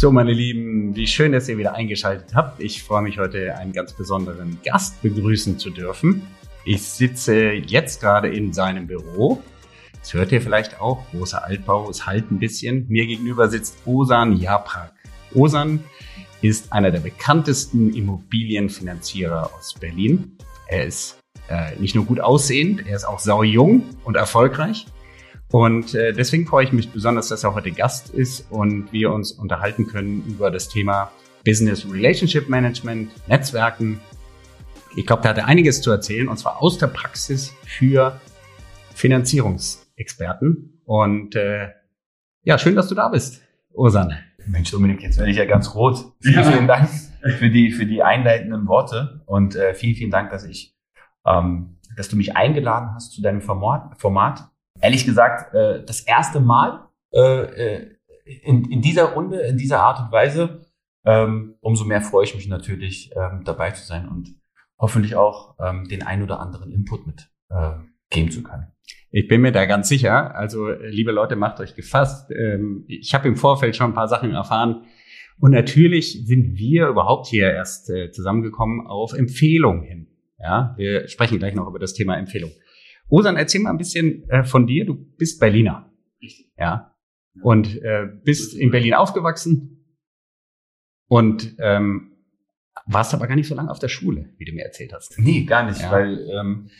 So, meine Lieben, wie schön, dass ihr wieder eingeschaltet habt. Ich freue mich heute, einen ganz besonderen Gast begrüßen zu dürfen. Ich sitze jetzt gerade in seinem Büro. Das hört ihr vielleicht auch. Großer Altbau, es halt ein bisschen. Mir gegenüber sitzt Osan Japrak. Osan ist einer der bekanntesten Immobilienfinanzierer aus Berlin. Er ist äh, nicht nur gut aussehend, er ist auch sau jung und erfolgreich. Und äh, deswegen freue ich mich besonders, dass er heute Gast ist und wir uns unterhalten können über das Thema Business Relationship Management, Netzwerken. Ich glaube, da hat er einiges zu erzählen und zwar aus der Praxis für Finanzierungsexperten. Und äh, ja, schön, dass du da bist, Ursan. Mensch, Dominik, jetzt werde ich ja ganz rot. Vielen, vielen Dank für die, für die einleitenden Worte und äh, vielen, vielen Dank, dass ich, ähm, dass du mich eingeladen hast zu deinem Format. Format. Ehrlich gesagt, äh, das erste Mal äh, äh, in, in dieser Runde, in dieser Art und Weise. Ähm, umso mehr freue ich mich natürlich, ähm, dabei zu sein und hoffentlich auch ähm, den ein oder anderen Input mit äh, geben zu können. Ich bin mir da ganz sicher. Also, liebe Leute, macht euch gefasst. Ähm, ich habe im Vorfeld schon ein paar Sachen erfahren. Und natürlich sind wir überhaupt hier erst äh, zusammengekommen auf Empfehlung hin. Ja, wir sprechen gleich noch über das Thema Empfehlung. Osan, erzähl mal ein bisschen äh, von dir. Du bist Berliner. Richtig. Ja. Und äh, bist in Berlin aufgewachsen und ähm, warst aber gar nicht so lange auf der Schule, wie du mir erzählt hast. Nee, gar nicht, ja. weil ähm,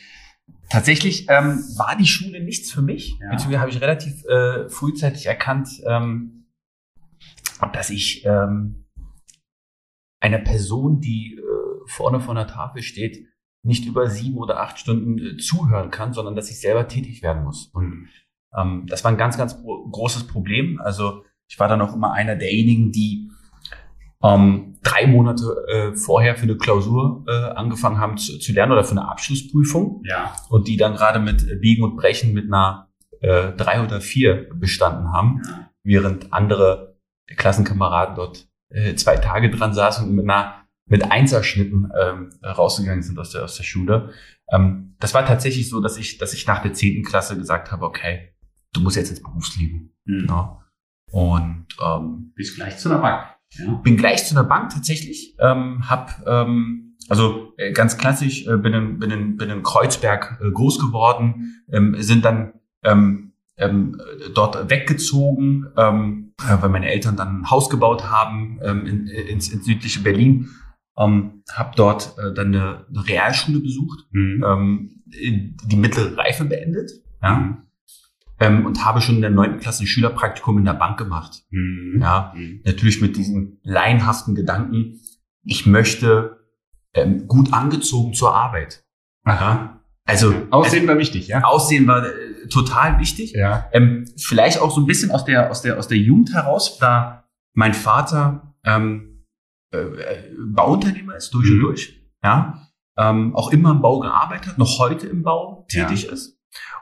Tatsächlich ähm, war die Schule nichts für mich. Ja. Beziehungsweise habe ich relativ äh, frühzeitig erkannt, ähm, dass ich ähm, einer Person, die äh, vorne vor der Tafel steht, nicht über sieben oder acht Stunden äh, zuhören kann, sondern dass ich selber tätig werden muss. Und ähm, das war ein ganz, ganz großes Problem. Also ich war dann auch immer einer derjenigen, die ähm, drei Monate äh, vorher für eine Klausur äh, angefangen haben zu, zu, lernen oder für eine Abschlussprüfung. Ja. Und die dann gerade mit Biegen und Brechen mit einer äh, drei oder vier bestanden haben, ja. während andere Klassenkameraden dort äh, zwei Tage dran saßen und mit einer mit Einserschnitten ähm, rausgegangen sind aus der aus der Schule. Ähm, das war tatsächlich so, dass ich dass ich nach der zehnten Klasse gesagt habe, okay, du musst jetzt ins Berufsleben. Mhm. Ja. Und ähm, bis gleich zu einer Bank. Ja. Bin gleich zu einer Bank tatsächlich, ähm, hab ähm, also äh, ganz klassisch, äh, bin, in, bin, in, bin in Kreuzberg äh, groß geworden, ähm, sind dann ähm, ähm, dort weggezogen, ähm, äh, weil meine Eltern dann ein Haus gebaut haben ähm, in, ins, ins südliche Berlin. Ähm, habe dort äh, dann eine, eine Realschule besucht, mhm. ähm, die mittlere Reife beendet. Ja. Mhm ähm, und habe schon in der neunten Klasse ein Schülerpraktikum in der Bank gemacht. Mhm. Ja, mhm. natürlich mit diesem laienhaften Gedanken, ich möchte ähm, gut angezogen zur Arbeit. Aha. Also Aussehen war wichtig, ja. Aussehen war äh, total wichtig. Ja. Ähm, vielleicht auch so ein bisschen aus der aus der aus der Jugend heraus, da mein Vater ähm, äh, äh Bauunternehmer ist durch mhm. und durch, ja, ähm, auch immer im Bau gearbeitet, noch heute im Bau tätig ja. ist.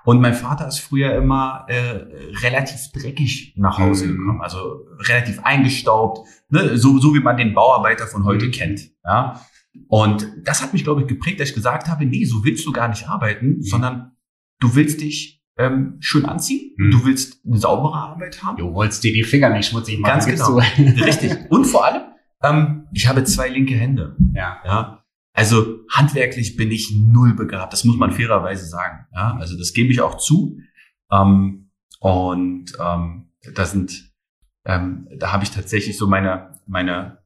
Und mein Vater ist früher immer äh, relativ dreckig nach Hause mhm. gekommen, also relativ eingestaubt, ne? so, so wie man den Bauarbeiter von heute mhm. kennt. Ja? Und das hat mich, glaube ich, geprägt, dass ich gesagt habe, nee, so willst du gar nicht arbeiten, mhm. sondern du willst dich ähm, schön anziehen, mhm. du willst eine saubere Arbeit haben. Du wolltest dir die Finger nicht schmutzig machen. Ganz genau. Richtig. Und vor allem, ähm, ich habe zwei linke Hände. Ja. ja. Also handwerklich bin ich null begabt, das muss man fairerweise sagen. Ja, also das gebe ich auch zu. Ähm, und ähm, da sind, ähm, da habe ich tatsächlich so meine, meine,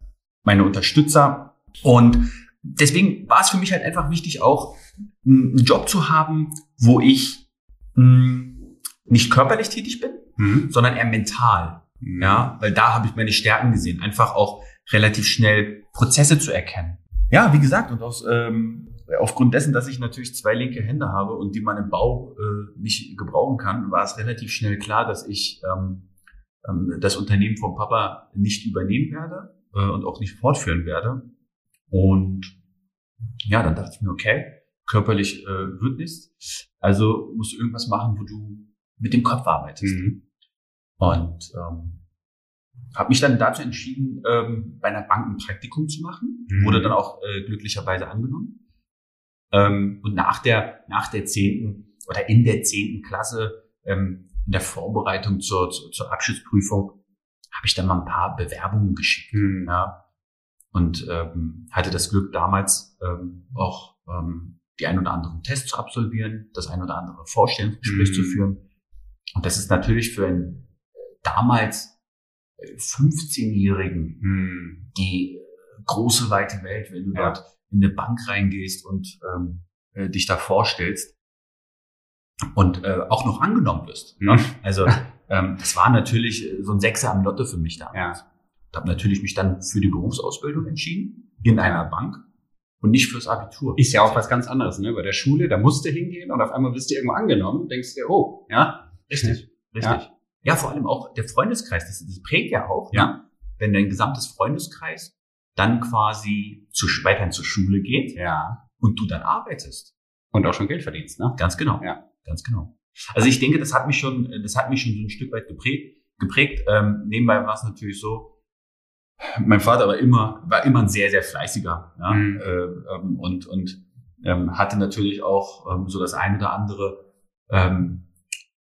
meine Unterstützer. Und deswegen war es für mich halt einfach wichtig, auch einen Job zu haben, wo ich mh, hm, nicht körperlich tätig bin, mhm. sondern eher mental. Mhm. Ja, weil da habe ich meine Stärken gesehen, einfach auch relativ schnell Prozesse zu erkennen. Ja, wie gesagt, und aus, ähm, aufgrund dessen, dass ich natürlich zwei linke Hände habe und die man im Bau äh, nicht gebrauchen kann, war es relativ schnell klar, dass ich ähm, ähm, das Unternehmen vom Papa nicht übernehmen werde äh, und auch nicht fortführen werde. Und ja, dann dachte ich mir, okay, körperlich äh, wird nichts. Also musst du irgendwas machen, wo du mit dem Kopf arbeitest. Mhm. Und ähm, habe mich dann dazu entschieden, ähm, bei einer Bank ein Praktikum zu machen. Mhm. Wurde dann auch äh, glücklicherweise angenommen. Ähm, und nach der, nach der zehnten oder in der zehnten Klasse, ähm, in der Vorbereitung zur, zur, zur Abschlussprüfung, habe ich dann mal ein paar Bewerbungen geschickt. Mhm. Ja. Und ähm, hatte das Glück, damals ähm, auch ähm, die ein oder anderen Tests zu absolvieren, das ein oder andere Vorstellungsgespräch mhm. zu führen. Und das ist natürlich für einen damals 15-Jährigen mhm. die große weite Welt, wenn du ja. dort in eine Bank reingehst und ähm, äh, dich da vorstellst und äh, auch noch angenommen wirst. Mhm. Also ähm, das war natürlich so ein Sechser am Lotte für mich damals. Ja. Ich habe natürlich mich dann für die Berufsausbildung entschieden in einer Bank und nicht fürs Abitur. Ist ja auch was ganz anderes, ne? Bei der Schule, da musst du hingehen und auf einmal wirst du irgendwo angenommen, denkst dir, oh, ja, richtig, richtig. Ja. Ja, vor allem auch der Freundeskreis, das, das prägt ja auch, ja. Ne? wenn dein gesamtes Freundeskreis dann quasi zu, weiterhin zur Schule geht ja. und du dann arbeitest. Und auch schon Geld verdienst, ne? Ganz genau. Ja. Ganz genau. Also ich denke, das hat mich schon, das hat mich schon so ein Stück weit geprägt. geprägt. Ähm, nebenbei war es natürlich so, mein Vater war immer, war immer ein sehr, sehr fleißiger ja? Mhm. Äh, ähm, und, und ähm, hatte natürlich auch ähm, so das eine oder andere, ähm,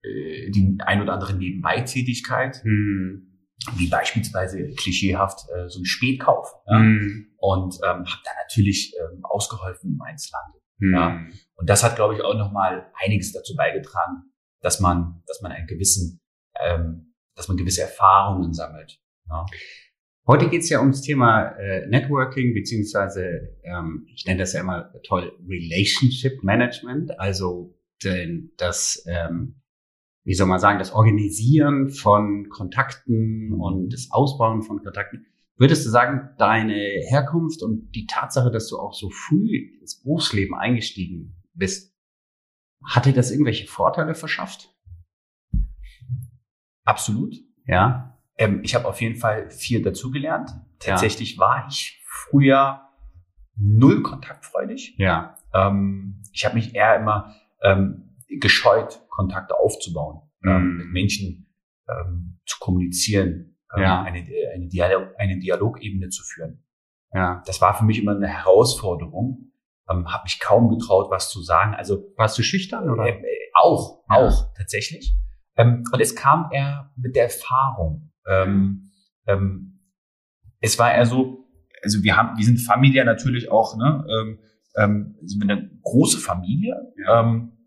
äh, die ein oder andere Nebenbeitätigkeit. Mhm wie beispielsweise klischeehaft äh, so ein Spätkauf. Ja? Mm. Und ähm, habe da natürlich ähm, ausgeholfen im Einzelhandel. Mm. Ja? Und das hat, glaube ich, auch nochmal einiges dazu beigetragen, dass man, dass man einen gewissen, ähm, dass man gewisse Erfahrungen sammelt. Ja? Heute geht es ja ums Thema äh, Networking, beziehungsweise ähm, ich nenne das ja immer toll Relationship Management, also denn das ähm, wie soll man sagen, das Organisieren von Kontakten und das Ausbauen von Kontakten. Würdest du sagen, deine Herkunft und die Tatsache, dass du auch so früh ins Berufsleben eingestiegen bist, hat dir das irgendwelche Vorteile verschafft? Absolut. Ja. Ähm, ich habe auf jeden Fall viel dazugelernt. Tatsächlich ja. war ich früher null kontaktfreudig. Ja. Ähm, ich habe mich eher immer ähm, gescheut, Kontakte aufzubauen, ähm, mhm. ähm, mit Menschen ähm, zu kommunizieren, ähm, ja. eine, eine, Dialog, eine Dialogebene zu führen. Ja. Das war für mich immer eine Herausforderung. Ähm, habe mich kaum getraut, was zu sagen. Also warst du schüchtern oder? Äh, auch, ja. auch tatsächlich. Ähm, und es kam eher mit der Erfahrung. Ähm, ähm, es war eher so, also wir haben, wir sind familiär natürlich auch, ne, ähm, ähm, sind eine große Familie. Ja. Ähm, ähm,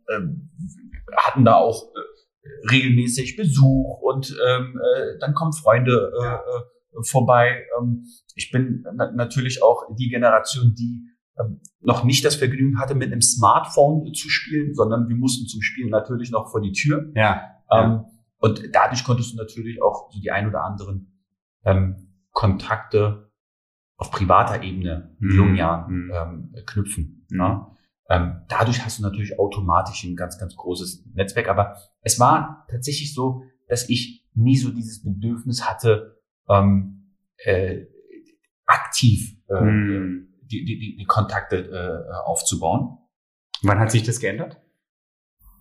hatten da auch äh, regelmäßig Besuch und ähm, äh, dann kommen Freunde äh, vorbei. Ähm, ich bin na natürlich auch die Generation, die ähm, noch nicht das Vergnügen hatte, mit einem Smartphone zu spielen, sondern wir mussten zum Spielen natürlich noch vor die Tür. Ja. Ähm, Und dadurch konntest du natürlich auch so die ein oder anderen ähm, Kontakte auf privater Ebene in jungen mhm. Jahren mhm. ähm, knüpfen. Mhm. Ne? Ähm, dadurch hast du natürlich automatisch ein ganz, ganz großes Netzwerk. Aber es war tatsächlich so, dass ich nie so dieses Bedürfnis hatte, ähm, äh, aktiv äh, hm. die, die, die Kontakte äh, aufzubauen. Wann hat sich das geändert?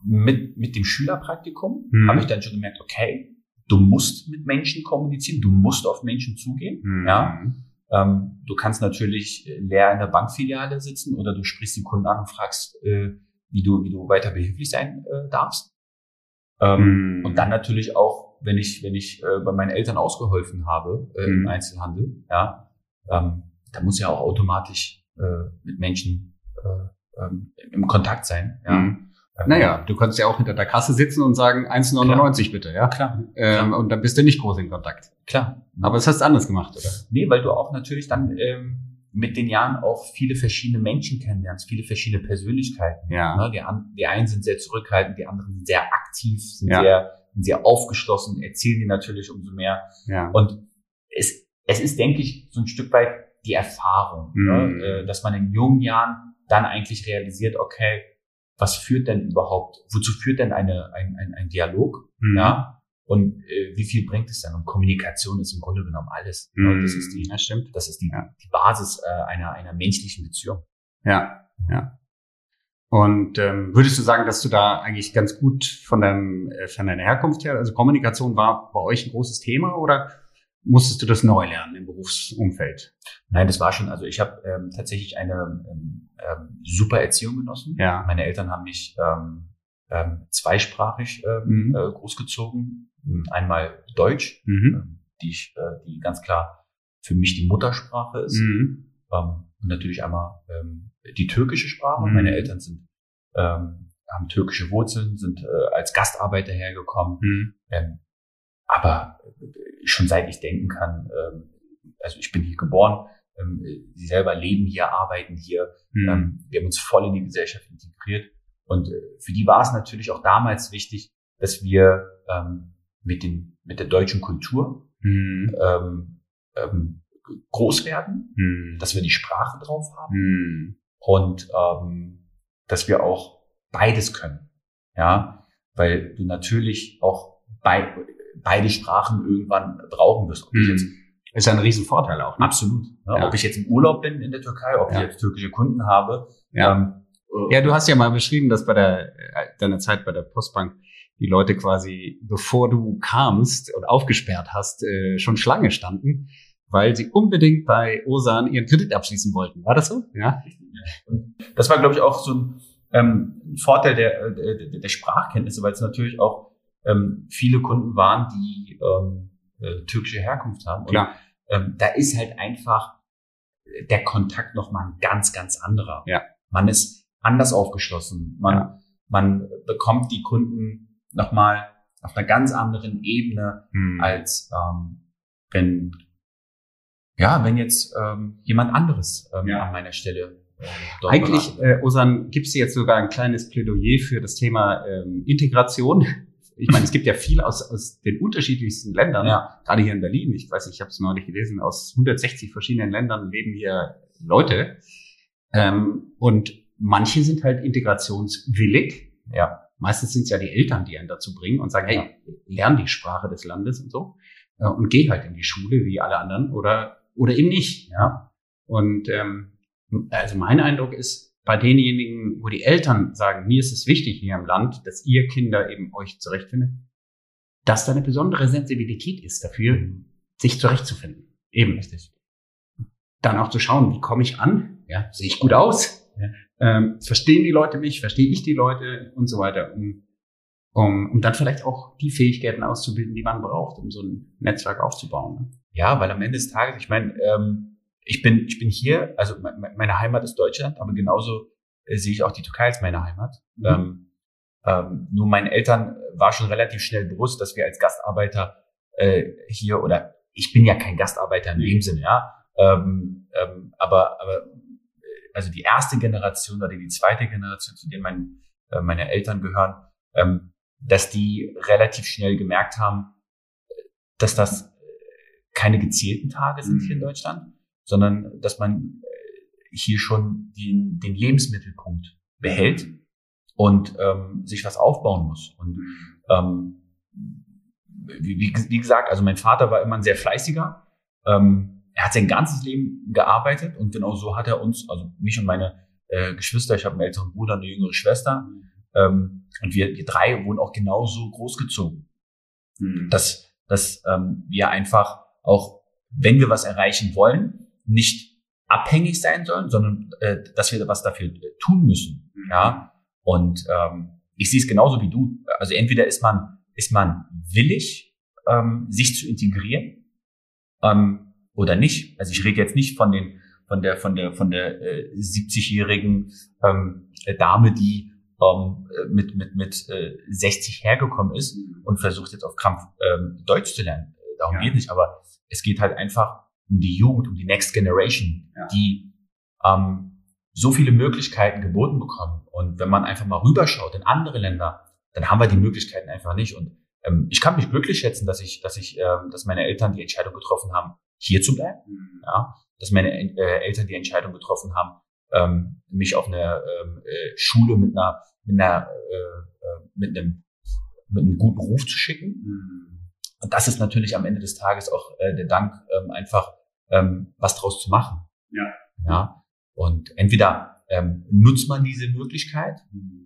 Mit, mit dem Schülerpraktikum hm. habe ich dann schon gemerkt, okay, du musst mit Menschen kommunizieren, du musst auf Menschen zugehen. Hm. Ja. Ähm, du kannst natürlich äh, leer in der Bankfiliale sitzen oder du sprichst die Kunden an und fragst, äh, wie du, wie du weiter behilflich sein äh, darfst. Ähm, mm. Und dann natürlich auch, wenn ich, wenn ich äh, bei meinen Eltern ausgeholfen habe mm. im mhm. Einzelhandel, ja, ähm, da muss ja auch automatisch äh, mit Menschen äh, ähm, im Kontakt sein. Ja. Mm. Naja, du kannst ja auch hinter der Kasse sitzen und sagen 1,99 bitte, ja? Klar. Ähm, Klar. Und dann bist du nicht groß in Kontakt. Klar. Aber das hast du anders gemacht, oder? Nee, weil du auch natürlich dann ähm, mit den Jahren auch viele verschiedene Menschen kennenlernst, viele verschiedene Persönlichkeiten. Ja. Ne? Die, die einen sind sehr zurückhaltend, die anderen sind sehr aktiv, sind ja. sehr, sind sehr aufgeschlossen, erzählen dir natürlich umso mehr. Ja. Und es, es ist, denke ich, so ein Stück weit die Erfahrung, mhm. ne? Dass man in jungen Jahren dann eigentlich realisiert, okay, was führt denn überhaupt, wozu führt denn eine, ein, ein, ein Dialog? Mhm. Ja? Und äh, wie viel bringt es denn? Und Kommunikation ist im Grunde genommen alles. Mhm. Das ist die, das stimmt. Das ist die, ja. die Basis äh, einer, einer menschlichen Beziehung. Ja, ja. Und ähm, würdest du sagen, dass du da eigentlich ganz gut von, deinem, äh, von deiner Herkunft her, also Kommunikation war bei euch ein großes Thema oder musstest du das neu lernen im Berufsumfeld? Nein, das war schon, also ich habe ähm, tatsächlich eine ähm, ähm, super Erziehung genossen. Ja. Meine Eltern haben mich ähm, ähm, zweisprachig ähm, mhm. äh, großgezogen. Einmal Deutsch, mhm. ähm, die ich, äh, die ganz klar für mich die Muttersprache ist. Mhm. Ähm, und natürlich einmal ähm, die türkische Sprache. Mhm. Meine Eltern sind ähm, haben türkische Wurzeln, sind äh, als Gastarbeiter hergekommen. Mhm. Ähm, aber schon seit ich denken kann, ähm, also ich bin hier geboren, ähm, sie selber leben hier, arbeiten hier. Mhm. Wir haben uns voll in die Gesellschaft integriert. Und äh, für die war es natürlich auch damals wichtig, dass wir mit, den, mit der deutschen Kultur mhm. ähm, ähm, groß werden, mhm. dass wir die Sprache drauf haben mhm. und ähm, dass wir auch beides können. Ja, weil du natürlich auch bei, beide Sprachen irgendwann brauchen wirst. Ob ich jetzt ist ein Riesenvorteil auch. Ne? Absolut. Ja, ja. Ob ich jetzt im Urlaub bin in der Türkei, ob ja. ich jetzt türkische Kunden habe. Ja. Ähm, ja, du hast ja mal beschrieben, dass bei der, äh, deiner Zeit bei der Postbank die Leute quasi, bevor du kamst und aufgesperrt hast, äh, schon Schlange standen, weil sie unbedingt bei Osan ihren Kredit abschließen wollten. War das so? Ja. Das war, glaube ich, auch so ein ähm, Vorteil der, der, der Sprachkenntnisse, weil es natürlich auch ähm, viele Kunden waren, die ähm, äh, türkische Herkunft haben. Und, Klar. Ähm, da ist halt einfach der Kontakt nochmal ein ganz, ganz anderer. Ja. Man ist anders aufgeschlossen. Man, ja. man bekommt die Kunden nochmal auf einer ganz anderen Ebene, hm. als ähm, wenn ja, wenn jetzt ähm, jemand anderes ähm, ja. an meiner Stelle äh, Eigentlich, äh, Osan, gibst du jetzt sogar ein kleines Plädoyer für das Thema ähm, Integration ich meine, es gibt ja viel aus, aus den unterschiedlichsten Ländern, ja. gerade hier in Berlin. Ich weiß ich habe es neulich gelesen, aus 160 verschiedenen Ländern leben hier Leute. Ähm, und manche sind halt integrationswillig. Ja. Meistens sind es ja die Eltern, die einen dazu bringen und sagen, hey, ja. lern die Sprache des Landes und so. Äh, und geh halt in die Schule wie alle anderen oder, oder eben nicht. Ja. Und ähm, also mein Eindruck ist, bei denjenigen, wo die Eltern sagen, mir ist es wichtig hier im Land, dass ihr Kinder eben euch zurechtfindet, dass da eine besondere Sensibilität ist dafür, sich zurechtzufinden. Eben. Richtig. Dann auch zu schauen, wie komme ich an? Ja, sehe ich gut aus? Ja. Ähm, verstehen die Leute mich? Verstehe ich die Leute? Und so weiter. Um, um, um dann vielleicht auch die Fähigkeiten auszubilden, die man braucht, um so ein Netzwerk aufzubauen. Ne? Ja, weil am Ende des Tages, ich meine, ähm, ich bin, ich bin hier, also meine Heimat ist Deutschland, aber genauso äh, sehe ich auch die Türkei als meine Heimat. Mhm. Ähm, ähm, nur meinen Eltern war schon relativ schnell bewusst, dass wir als Gastarbeiter äh, hier oder ich bin ja kein Gastarbeiter in dem Sinne, ja. Ähm, ähm, aber, aber äh, also die erste Generation oder die zweite Generation, zu denen mein, äh, meine Eltern gehören, ähm, dass die relativ schnell gemerkt haben, dass das äh, keine gezielten Tage sind hier in mhm. Deutschland, sondern dass man äh, hier schon den, den Lebensmittelpunkt behält und ähm, sich was aufbauen muss. Und ähm, wie, wie, gesagt, also mein Vater war immer ein sehr fleißiger. Ähm, er hat sein ganzes Leben gearbeitet und genau so hat er uns, also mich und meine äh, Geschwister, ich habe einen älteren Bruder, eine jüngere Schwester, ähm, und wir, wir drei wurden auch genauso großgezogen. Mhm. Dass, dass ähm, wir einfach auch, wenn wir was erreichen wollen, nicht abhängig sein sollen, sondern äh, dass wir was dafür äh, tun müssen. Mhm. Ja. Und ähm, ich sehe es genauso wie du. Also entweder ist man ist man willig, ähm, sich zu integrieren ähm, oder nicht. Also ich rede jetzt nicht von den von der von der von der äh, 70-jährigen ähm, Dame, die ähm, mit mit mit äh, 60 hergekommen ist mhm. und versucht jetzt auf Krampf ähm, Deutsch zu lernen. Darum ja. geht nicht. Aber es geht halt einfach um die Jugend, um die Next Generation, ja. die ähm, so viele Möglichkeiten geboten bekommen. Und wenn man einfach mal rüberschaut in andere Länder, dann haben wir die Möglichkeiten einfach nicht. Und ähm, ich kann mich glücklich schätzen, dass ich, dass ich, ähm, dass meine Eltern die Entscheidung getroffen haben, hier zu bleiben. Mhm. Ja, dass meine äh, Eltern die Entscheidung getroffen haben, ähm, mich auf eine ähm, äh, Schule mit einer, mit einer, äh, äh mit einem, mit einem guten Ruf zu schicken. Mhm. Und das ist natürlich am Ende des Tages auch äh, der Dank ähm, einfach ähm, was draus zu machen. Ja. Ja. Und entweder ähm, nutzt man diese Möglichkeit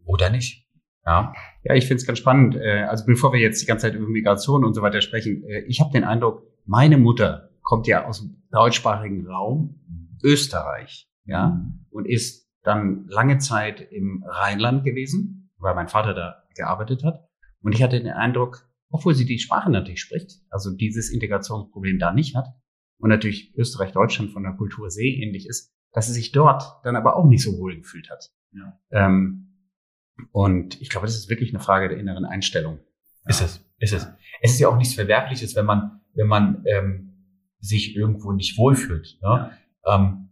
oder nicht. Ja, ja ich finde es ganz spannend. Äh, also bevor wir jetzt die ganze Zeit über Migration und so weiter sprechen, äh, ich habe den Eindruck, meine Mutter kommt ja aus dem deutschsprachigen Raum, Österreich, ja, mhm. und ist dann lange Zeit im Rheinland gewesen, weil mein Vater da gearbeitet hat. Und ich hatte den Eindruck, obwohl sie die Sprache natürlich spricht, also dieses Integrationsproblem da nicht hat und natürlich Österreich, Deutschland von der Kultur sehr ähnlich ist, dass sie sich dort dann aber auch nicht so wohl gefühlt hat. Ja. Ähm, und ich glaube, das ist wirklich eine Frage der inneren Einstellung. Ist es, ist es. Es ist ja auch nichts Verwerfliches, wenn man, wenn man ähm, sich irgendwo nicht wohlfühlt. Ne? Ja. Ähm,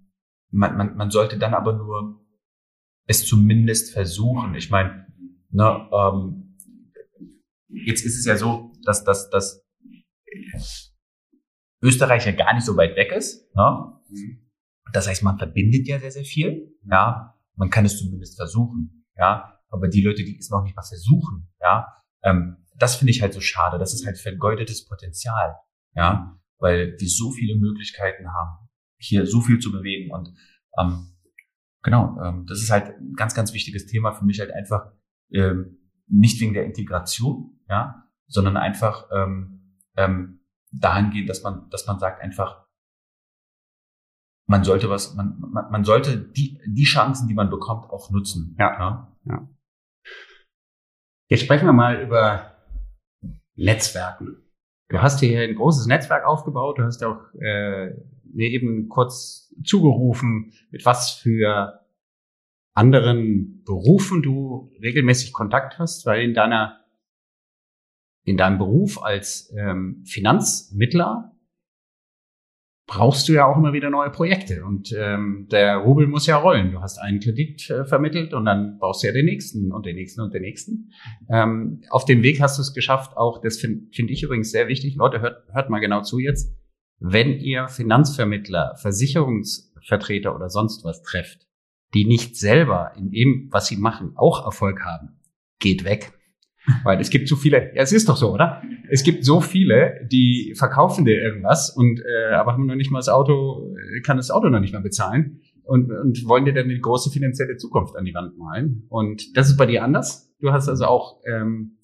man, man, man sollte dann aber nur es zumindest versuchen. Ich meine, ne, ähm, jetzt ist es ja so, dass, dass, dass Österreich ja gar nicht so weit weg ist. Ne? Das heißt, man verbindet ja sehr, sehr viel. Ja, man kann es zumindest versuchen. Ja, aber die Leute, die es noch nicht mal versuchen, ja, ähm, das finde ich halt so schade. Das ist halt vergeudetes Potenzial. Ja, weil wir so viele Möglichkeiten haben, hier so viel zu bewegen und ähm, genau, ähm, das ist halt ein ganz, ganz wichtiges Thema für mich halt einfach ähm, nicht wegen der Integration, ja, sondern einfach ähm, ähm, dahingehend, dass man, dass man sagt einfach, man sollte was, man, man, man sollte die, die Chancen, die man bekommt, auch nutzen. Ja. ja. ja. Jetzt sprechen wir mal über Netzwerken. Du hast hier ein großes Netzwerk aufgebaut, du hast auch äh, mir eben kurz zugerufen, mit was für anderen Berufen du regelmäßig Kontakt hast, weil in deiner in deinem Beruf als ähm, Finanzmittler brauchst du ja auch immer wieder neue Projekte und ähm, der Rubel muss ja rollen. Du hast einen Kredit äh, vermittelt und dann brauchst du ja den nächsten und den nächsten und den nächsten. Ähm, auf dem Weg hast du es geschafft, auch das finde find ich übrigens sehr wichtig. Leute, hört, hört mal genau zu jetzt. Wenn ihr Finanzvermittler, Versicherungsvertreter oder sonst was trefft, die nicht selber in dem, was sie machen, auch Erfolg haben, geht weg. Weil es gibt so viele, ja, es ist doch so, oder? Es gibt so viele, die verkaufen dir irgendwas und äh, aber haben noch nicht mal das Auto, kann das Auto noch nicht mal bezahlen und, und wollen dir dann eine große finanzielle Zukunft an die Wand malen. Und das ist bei dir anders. Du hast also auch, ähm,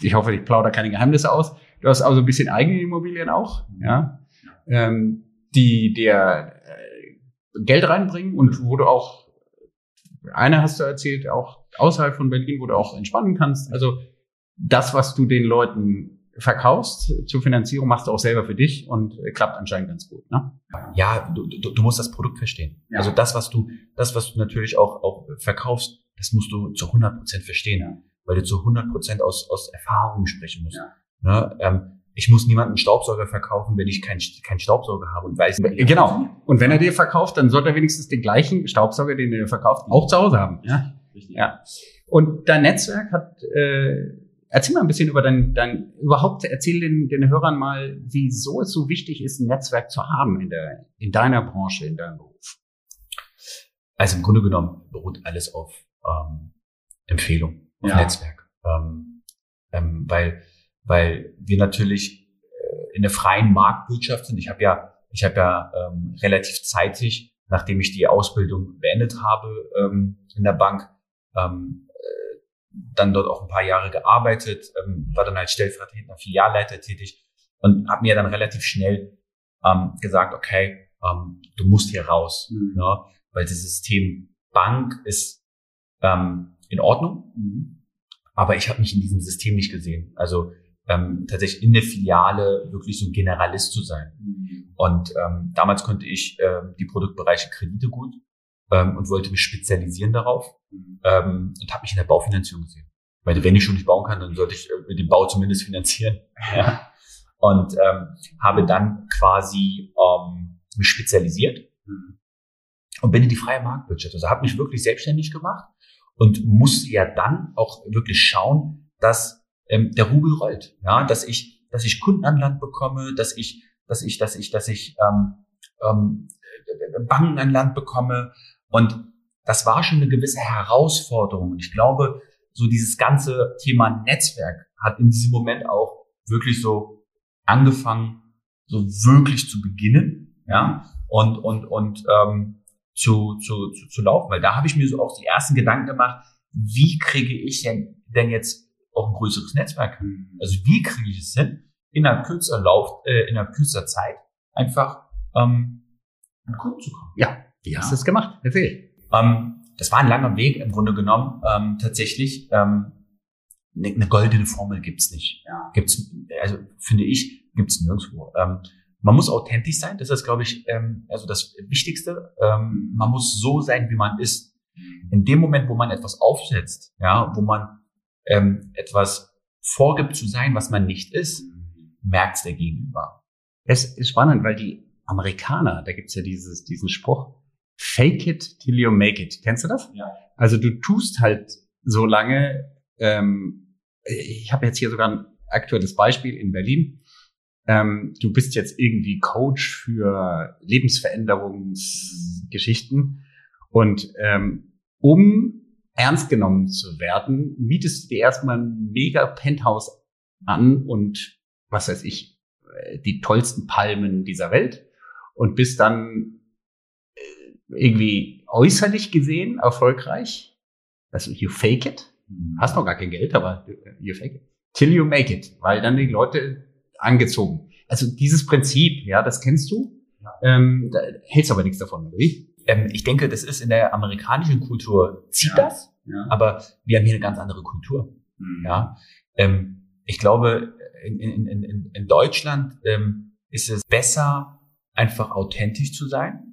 ich hoffe, ich plaudere keine Geheimnisse aus. Du hast also ein bisschen eigene Immobilien auch, ja, ähm, die dir äh, Geld reinbringen und wo du auch eine hast du erzählt, auch außerhalb von Berlin, wo du auch entspannen kannst. Also das, was du den Leuten verkaufst zur Finanzierung, machst du auch selber für dich und äh, klappt anscheinend ganz gut. Ne? Ja, du, du, du musst das Produkt verstehen. Ja. Also das, was du, das, was du natürlich auch, auch verkaufst, das musst du zu 100 Prozent verstehen, ja. weil du zu 100 Prozent aus, aus Erfahrung sprechen musst. Ja. Ne? Ähm, ich muss niemanden Staubsauger verkaufen, wenn ich keinen kein Staubsauger habe und weiß. Genau. Und wenn er dir verkauft, dann sollte er wenigstens den gleichen Staubsauger, den er verkauft, auch zu Hause haben. Ja. Richtig. Ja. Und dein Netzwerk hat äh, Erzähl mal ein bisschen über dein, dein überhaupt, erzähl den, den Hörern mal, wieso es so wichtig ist, ein Netzwerk zu haben in, der, in deiner Branche, in deinem Beruf. Also im Grunde genommen beruht alles auf ähm, Empfehlung, auf ja. Netzwerk. Ähm, ähm, weil, weil wir natürlich äh, in der freien Marktwirtschaft sind. Ich habe ja, ich habe ja ähm, relativ zeitig, nachdem ich die Ausbildung beendet habe ähm, in der Bank, ähm, dann dort auch ein paar Jahre gearbeitet, ähm, war dann als stellvertretender Filialleiter tätig und habe mir dann relativ schnell ähm, gesagt, okay, ähm, du musst hier raus, mhm. ne? weil das System Bank ist ähm, in Ordnung, mhm. aber ich habe mich in diesem System nicht gesehen. Also ähm, tatsächlich in der Filiale wirklich so ein Generalist zu sein. Mhm. Und ähm, damals konnte ich äh, die Produktbereiche Kredite gut, ähm, und wollte mich spezialisieren darauf mhm. ähm, und habe mich in der Baufinanzierung gesehen. Weil wenn ich schon nicht bauen kann, dann sollte ich äh, den Bau zumindest finanzieren. Ja. Und ähm, habe dann quasi ähm, mich spezialisiert mhm. und bin in die freie Marktwirtschaft. Also habe mich wirklich selbstständig gemacht und musste ja dann auch wirklich schauen, dass ähm, der Rubel rollt, ja, dass ich, dass ich Kunden an Land bekomme, dass ich, dass ich, dass ich, dass ich ähm, ähm, Banken an Land bekomme, und das war schon eine gewisse Herausforderung. Und ich glaube, so dieses ganze Thema Netzwerk hat in diesem Moment auch wirklich so angefangen, so wirklich zu beginnen, ja, und, und, und ähm, zu, zu, zu, zu laufen. Weil da habe ich mir so auch die ersten Gedanken gemacht, wie kriege ich denn, denn jetzt auch ein größeres Netzwerk hin? Also wie kriege ich es hin, in einer kürzer Lauf, äh, in einer kürzer Zeit einfach ähm, an Kunden zu kommen? Ja, wie hast du es gemacht? Erzähl. Ähm, das war ein langer Weg im Grunde genommen, ähm, tatsächlich. Ähm, eine, eine goldene Formel gibt's nicht. Ja. Gibt's, also finde ich, gibt's nirgendwo. Ähm, man muss authentisch sein, das ist, glaube ich, ähm, also das Wichtigste. Ähm, man muss so sein, wie man ist. In dem Moment, wo man etwas aufsetzt, ja, wo man ähm, etwas vorgibt zu sein, was man nicht ist, merkt's der Gegenüber. Es ist spannend, weil die Amerikaner, da gibt's ja dieses, diesen Spruch, fake it till you make it. Kennst du das? Ja. Also du tust halt so lange, ähm, ich habe jetzt hier sogar ein aktuelles Beispiel in Berlin. Ähm, du bist jetzt irgendwie Coach für Lebensveränderungsgeschichten und ähm, um ernst genommen zu werden, mietest du dir erstmal ein mega Penthouse an und was weiß ich, äh, die tollsten Palmen dieser Welt und bist dann irgendwie äußerlich gesehen erfolgreich. Also you fake it. Mhm. Hast noch gar kein Geld, aber you fake it. Till you make it, weil dann die Leute angezogen. Also dieses Prinzip, ja, das kennst du. Ähm, da hältst aber nichts davon, oder wie? Ähm, ich denke, das ist in der amerikanischen Kultur, zieht ja. das, ja. aber wir haben hier eine ganz andere Kultur. Mhm. Ja, ähm, ich glaube, in, in, in, in Deutschland ähm, ist es besser, einfach authentisch zu sein,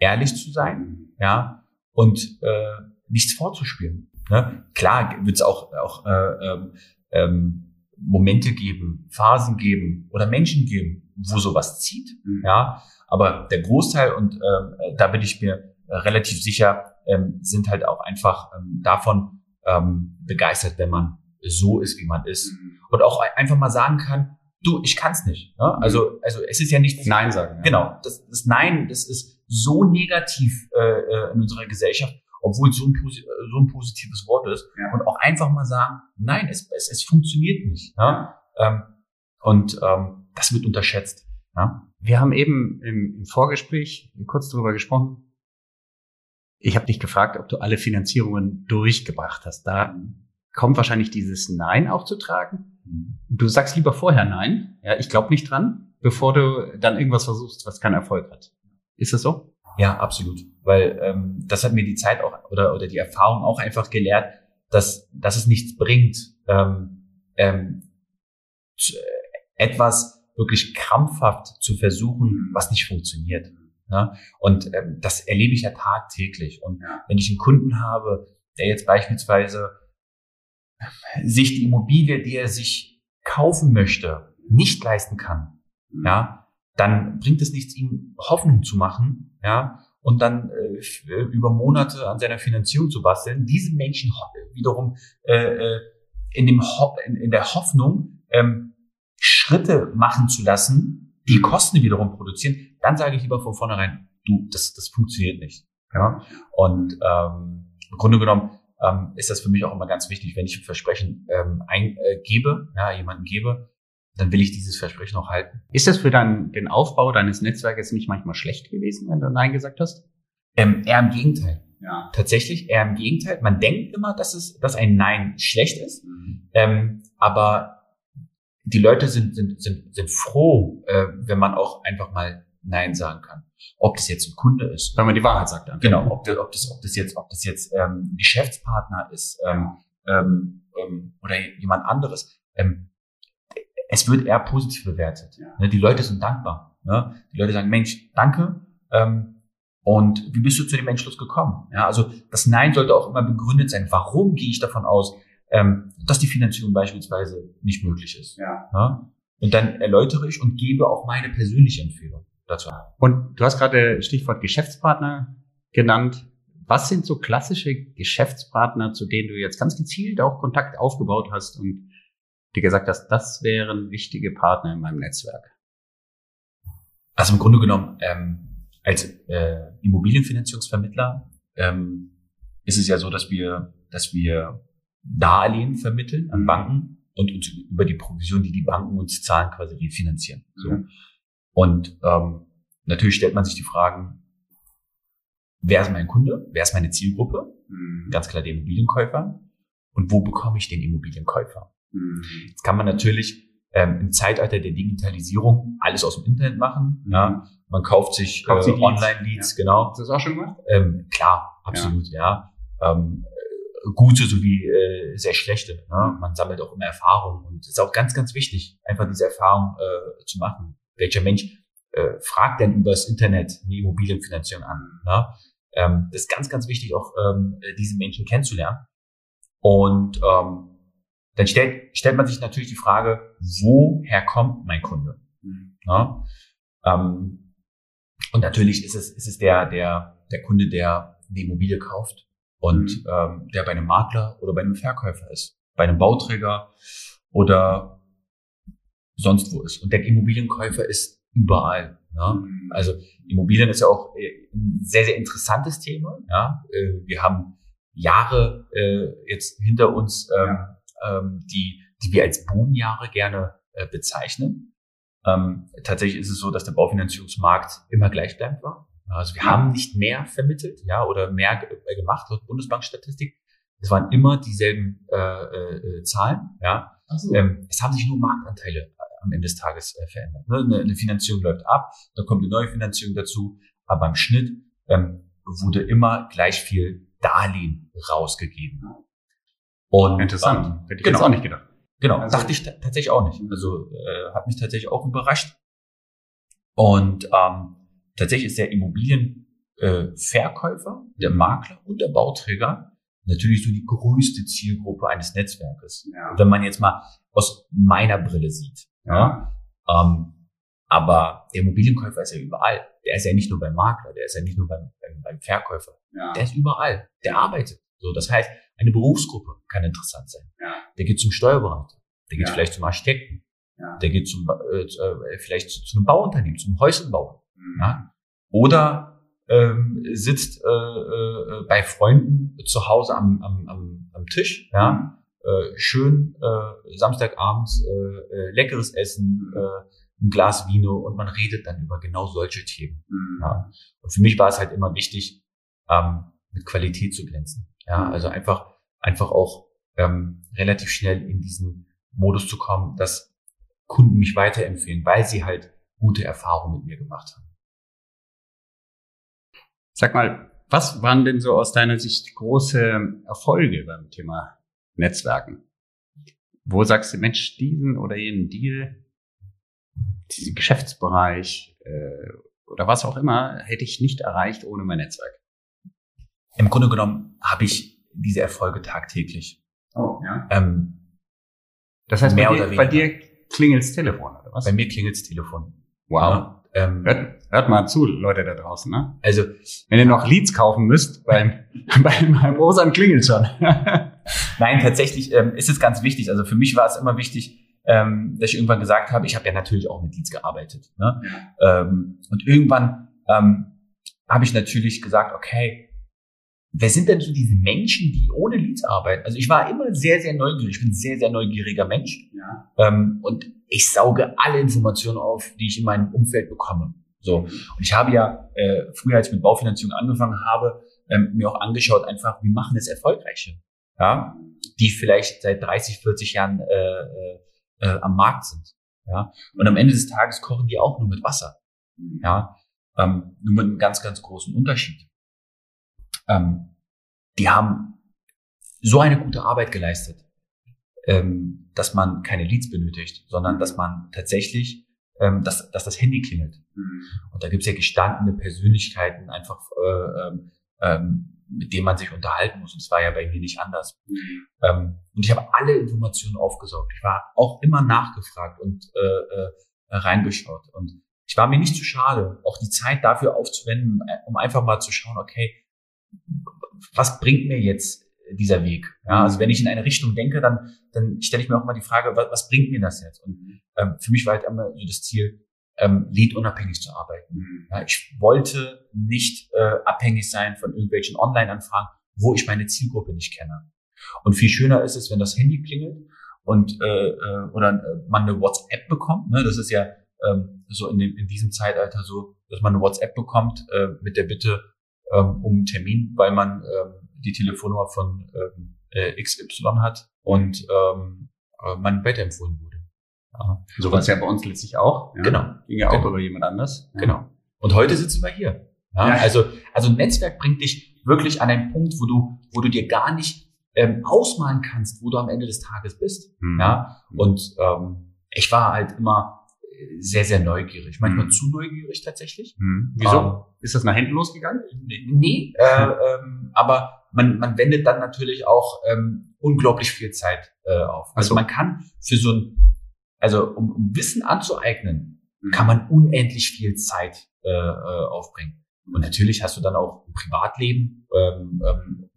ehrlich zu sein, mhm. ja, und äh, nichts vorzuspielen. Ne? Klar wird es auch, auch äh, ähm, ähm, Momente geben, Phasen geben oder Menschen geben, wo sowas zieht. Mhm. Ja, aber der Großteil und äh, da bin ich mir relativ sicher, ähm, sind halt auch einfach ähm, davon ähm, begeistert, wenn man so ist, wie man ist mhm. und auch einfach mal sagen kann, du, ich kann's nicht. Ne? Also, also es ist ja nicht Nein sagen. Ja. Genau, das, das Nein, das ist so negativ äh, äh in unserer Gesellschaft obwohl es so ein, so ein positives Wort ist. Ja. Und auch einfach mal sagen, nein, es, es, es funktioniert nicht. Ja? Ähm, und ähm, das wird unterschätzt. Ja? Wir haben eben im, im Vorgespräch kurz darüber gesprochen. Ich habe dich gefragt, ob du alle Finanzierungen durchgebracht hast. Da kommt wahrscheinlich dieses Nein auch zu tragen. Mhm. Du sagst lieber vorher Nein. Ja, ich glaube nicht dran, bevor du dann irgendwas versuchst, was keinen Erfolg hat. Ist das so? Ja, absolut. Weil ähm, das hat mir die Zeit auch oder, oder die Erfahrung auch einfach gelehrt, dass, dass es nichts bringt, ähm, ähm, zu, etwas wirklich krampfhaft zu versuchen, was nicht funktioniert. Ne? Und ähm, das erlebe ich ja tagtäglich. Und wenn ich einen Kunden habe, der jetzt beispielsweise sich die Immobilie, die er sich kaufen möchte, nicht leisten kann, mhm. ja, dann bringt es nichts, ihm Hoffnung zu machen, ja, und dann äh, über Monate an seiner Finanzierung zu basteln. Diese Menschen wiederum äh, äh, in, dem Ho in, in der Hoffnung, ähm, Schritte machen zu lassen, die Kosten wiederum produzieren, dann sage ich lieber von vornherein, du, das, das funktioniert nicht. Ja? Und ähm, im Grunde genommen ähm, ist das für mich auch immer ganz wichtig, wenn ich ein Versprechen ähm, eingebe, äh, ja, jemanden gebe, dann will ich dieses Versprechen auch halten. Ist das für dein, den Aufbau deines Netzwerkes nicht manchmal schlecht gewesen, wenn du Nein gesagt hast? Ähm, eher im Gegenteil. Ja. Tatsächlich eher im Gegenteil. Man denkt immer, dass es, dass ein Nein schlecht ist, mhm. ähm, aber die Leute sind sind sind sind froh, äh, wenn man auch einfach mal Nein sagen kann. Ob das jetzt ein Kunde ist, wenn man die Wahrheit sagt. Dann. Genau. Ob das, ob das ob das jetzt ob das jetzt ähm, Geschäftspartner ist ähm, ähm, ähm, oder jemand anderes. Ähm, es wird eher positiv bewertet. Ja. Ne, die Leute sind dankbar. Ne? Die Leute sagen, Mensch, danke. Ähm, und wie bist du zu dem Entschluss gekommen? Ja, also das Nein sollte auch immer begründet sein. Warum gehe ich davon aus, ähm, dass die Finanzierung beispielsweise nicht möglich ist? Ja. Ne? Und dann erläutere ich und gebe auch meine persönliche Empfehlung dazu. Und du hast gerade Stichwort Geschäftspartner genannt. Was sind so klassische Geschäftspartner, zu denen du jetzt ganz gezielt auch Kontakt aufgebaut hast und die gesagt hast, das wären wichtige Partner in meinem Netzwerk? Also im Grunde genommen, ähm, als äh, Immobilienfinanzierungsvermittler ähm, ist es ja so, dass wir, dass wir Darlehen vermitteln an mhm. Banken und uns über die Provision, die die Banken uns zahlen, quasi refinanzieren. So. Mhm. Und ähm, natürlich stellt man sich die Fragen, wer ist mein Kunde, wer ist meine Zielgruppe? Mhm. Ganz klar der Immobilienkäufer. Und wo bekomme ich den Immobilienkäufer? Mhm. Jetzt kann man natürlich ähm, im Zeitalter der Digitalisierung alles aus dem Internet machen. Mhm. Ja. Man kauft sich, kauft äh, Online-Leads, ja. genau. Hast du das auch schon gemacht? Ähm, klar, absolut, ja. ja. Ähm, gute sowie äh, sehr schlechte. Ne? Man sammelt auch immer Erfahrung und es ist auch ganz, ganz wichtig, einfach diese Erfahrung äh, zu machen. Welcher Mensch äh, fragt denn übers Internet eine Immobilienfinanzierung an? Ne? Ähm, das ist ganz, ganz wichtig, auch ähm, diese Menschen kennenzulernen. Und ähm, dann stellt, stellt man sich natürlich die Frage, woher kommt mein Kunde? Mhm. Ne? Ähm, und natürlich ist es, ist es der, der, der Kunde, der die Immobilie kauft und mhm. ähm, der bei einem Makler oder bei einem Verkäufer ist, bei einem Bauträger oder sonst wo ist. Und der Immobilienkäufer ist überall. Ja? Mhm. Also Immobilien ist ja auch äh, ein sehr, sehr interessantes Thema. Ja? Äh, wir haben Jahre äh, jetzt hinter uns, ähm, ähm, die, die wir als Boomjahre gerne äh, bezeichnen. Ähm, tatsächlich ist es so, dass der Baufinanzierungsmarkt immer gleichbleibend war. Also wir haben nicht mehr vermittelt, ja, oder mehr äh, gemacht laut Bundesbankstatistik. Es waren immer dieselben äh, äh, Zahlen, ja. So. Ähm, es haben sich nur Marktanteile äh, am Ende des Tages äh, verändert. Ne? Eine, eine Finanzierung läuft ab, dann kommt eine neue Finanzierung dazu, aber im Schnitt ähm, wurde immer gleich viel Darlehen rausgegeben. Und, Interessant. Ähm, Hätte ich genau. jetzt auch nicht gedacht. Genau, also, dachte ich tatsächlich auch nicht. Also äh, hat mich tatsächlich auch überrascht. Und ähm, tatsächlich ist der Immobilienverkäufer, äh, der Makler und der Bauträger natürlich so die größte Zielgruppe eines Netzwerkes. Ja. Wenn man jetzt mal aus meiner Brille sieht. Ja. Ähm, aber der Immobilienkäufer ist ja überall. Der ist ja nicht nur beim Makler, der ist ja nicht nur beim, beim, beim Verkäufer. Ja. Der ist überall. Der arbeitet. So, das heißt, eine Berufsgruppe kann interessant sein. Ja. Der geht zum Steuerberater. Der geht ja. vielleicht zum Architekten. Ja. Der geht zum, äh, äh vielleicht zu, zu, einem Bauunternehmen, zum Häuselbauer. Mhm. Ja? Oder ähm, sitzt äh, äh, bei Freunden zu Hause am, am, am, am Tisch, ja, mhm. äh, schön äh, Samstagabends äh, äh, leckeres Essen, äh, ein Glas Vino und man redet dann über genau solche Themen. Mhm. Ja. Und für mich war es halt immer wichtig, ähm, mit Qualität zu glänzen. Ja, also einfach, einfach auch ähm, relativ schnell in diesen Modus zu kommen, dass Kunden mich weiterempfehlen, weil sie halt gute Erfahrungen mit mir gemacht haben. Sag mal, was waren denn so aus deiner Sicht große Erfolge beim Thema Netzwerken? Wo sagst du, Mensch, diesen oder jenen Deal, diesen Geschäftsbereich äh, oder was auch immer, hätte ich nicht erreicht ohne mein Netzwerk? Im Grunde genommen habe ich diese Erfolge tagtäglich. Oh, ja. Ähm, das heißt, mehr bei dir, oder weniger. bei dir klingelt's Telefon, oder was? Bei mir klingelt's Telefon. Wow. Ja. Ähm, hört, hört mal zu, Leute da draußen. Ne? Also, wenn ihr noch Leads kaufen müsst, beim, beim, beim Rosan klingelt schon. Nein, tatsächlich ähm, ist es ganz wichtig. Also für mich war es immer wichtig, ähm, dass ich irgendwann gesagt habe, ich habe ja natürlich auch mit Leads gearbeitet. Ne? Ja. Ähm, und irgendwann ähm, habe ich natürlich gesagt, okay, wer sind denn so diese Menschen, die ohne Leads arbeiten? Also ich war immer sehr, sehr neugierig. Ich bin ein sehr, sehr neugieriger Mensch. Ja. Ähm, und ich sauge alle Informationen auf, die ich in meinem Umfeld bekomme. So. Und ich habe ja äh, früher, als ich mit Baufinanzierung angefangen habe, ähm, mir auch angeschaut, einfach, wie machen es Erfolgreiche? Ja, die vielleicht seit 30, 40 Jahren äh, äh, äh, am Markt sind. Ja, und am Ende des Tages kochen die auch nur mit Wasser. Ja, ähm, nur mit einem ganz, ganz großen Unterschied ähm, die haben so eine gute Arbeit geleistet, ähm, dass man keine Leads benötigt, sondern dass man tatsächlich, ähm, dass, dass das Handy klingelt. Mhm. Und da gibt's ja gestandene Persönlichkeiten einfach, äh, ähm, ähm mit denen man sich unterhalten muss. Und es war ja bei mir nicht anders. Mhm. Ähm, und ich habe alle Informationen aufgesaugt. Ich war auch immer nachgefragt und äh, äh, reingeschaut. Und ich war mir nicht zu schade, auch die Zeit dafür aufzuwenden, um einfach mal zu schauen, okay, was bringt mir jetzt dieser Weg? Ja, also wenn ich in eine Richtung denke, dann, dann stelle ich mir auch mal die Frage, was, was bringt mir das jetzt? Und ähm, für mich war halt immer so das Ziel, ähm, lead-unabhängig zu arbeiten. Mhm. Ja, ich wollte nicht äh, abhängig sein von irgendwelchen Online-Anfragen, wo ich meine Zielgruppe nicht kenne. Und viel schöner ist es, wenn das Handy klingelt und äh, äh, oder äh, man eine WhatsApp bekommt. Ne? Das ist ja ähm, so in, dem, in diesem Zeitalter so, dass man eine WhatsApp bekommt äh, mit der Bitte, ähm, um einen Termin, weil man ähm, die Telefonnummer von ähm, äh, XY hat und ähm, äh, man weiterempfohlen wurde. Ja. So war es ja bei uns letztlich auch. Ja? Genau. Ging ja auch genau. über jemand anders. Ja. Genau. Und heute sitzen wir hier. Ja? ja? Also, also ein Netzwerk bringt dich wirklich an einen Punkt, wo du, wo du dir gar nicht ähm, ausmalen kannst, wo du am Ende des Tages bist. Mhm. Ja, und ähm, ich war halt immer sehr, sehr neugierig. Manchmal mhm. zu neugierig tatsächlich. Mhm. Wieso? Ähm, ist das nach hinten losgegangen? Nee, äh, ähm, aber man, man wendet dann natürlich auch ähm, unglaublich viel Zeit äh, auf. Also, also man kann für so ein, also um, um Wissen anzueignen, mhm. kann man unendlich viel Zeit äh, äh, aufbringen. Und natürlich hast du dann auch ein Privatleben ähm, ähm,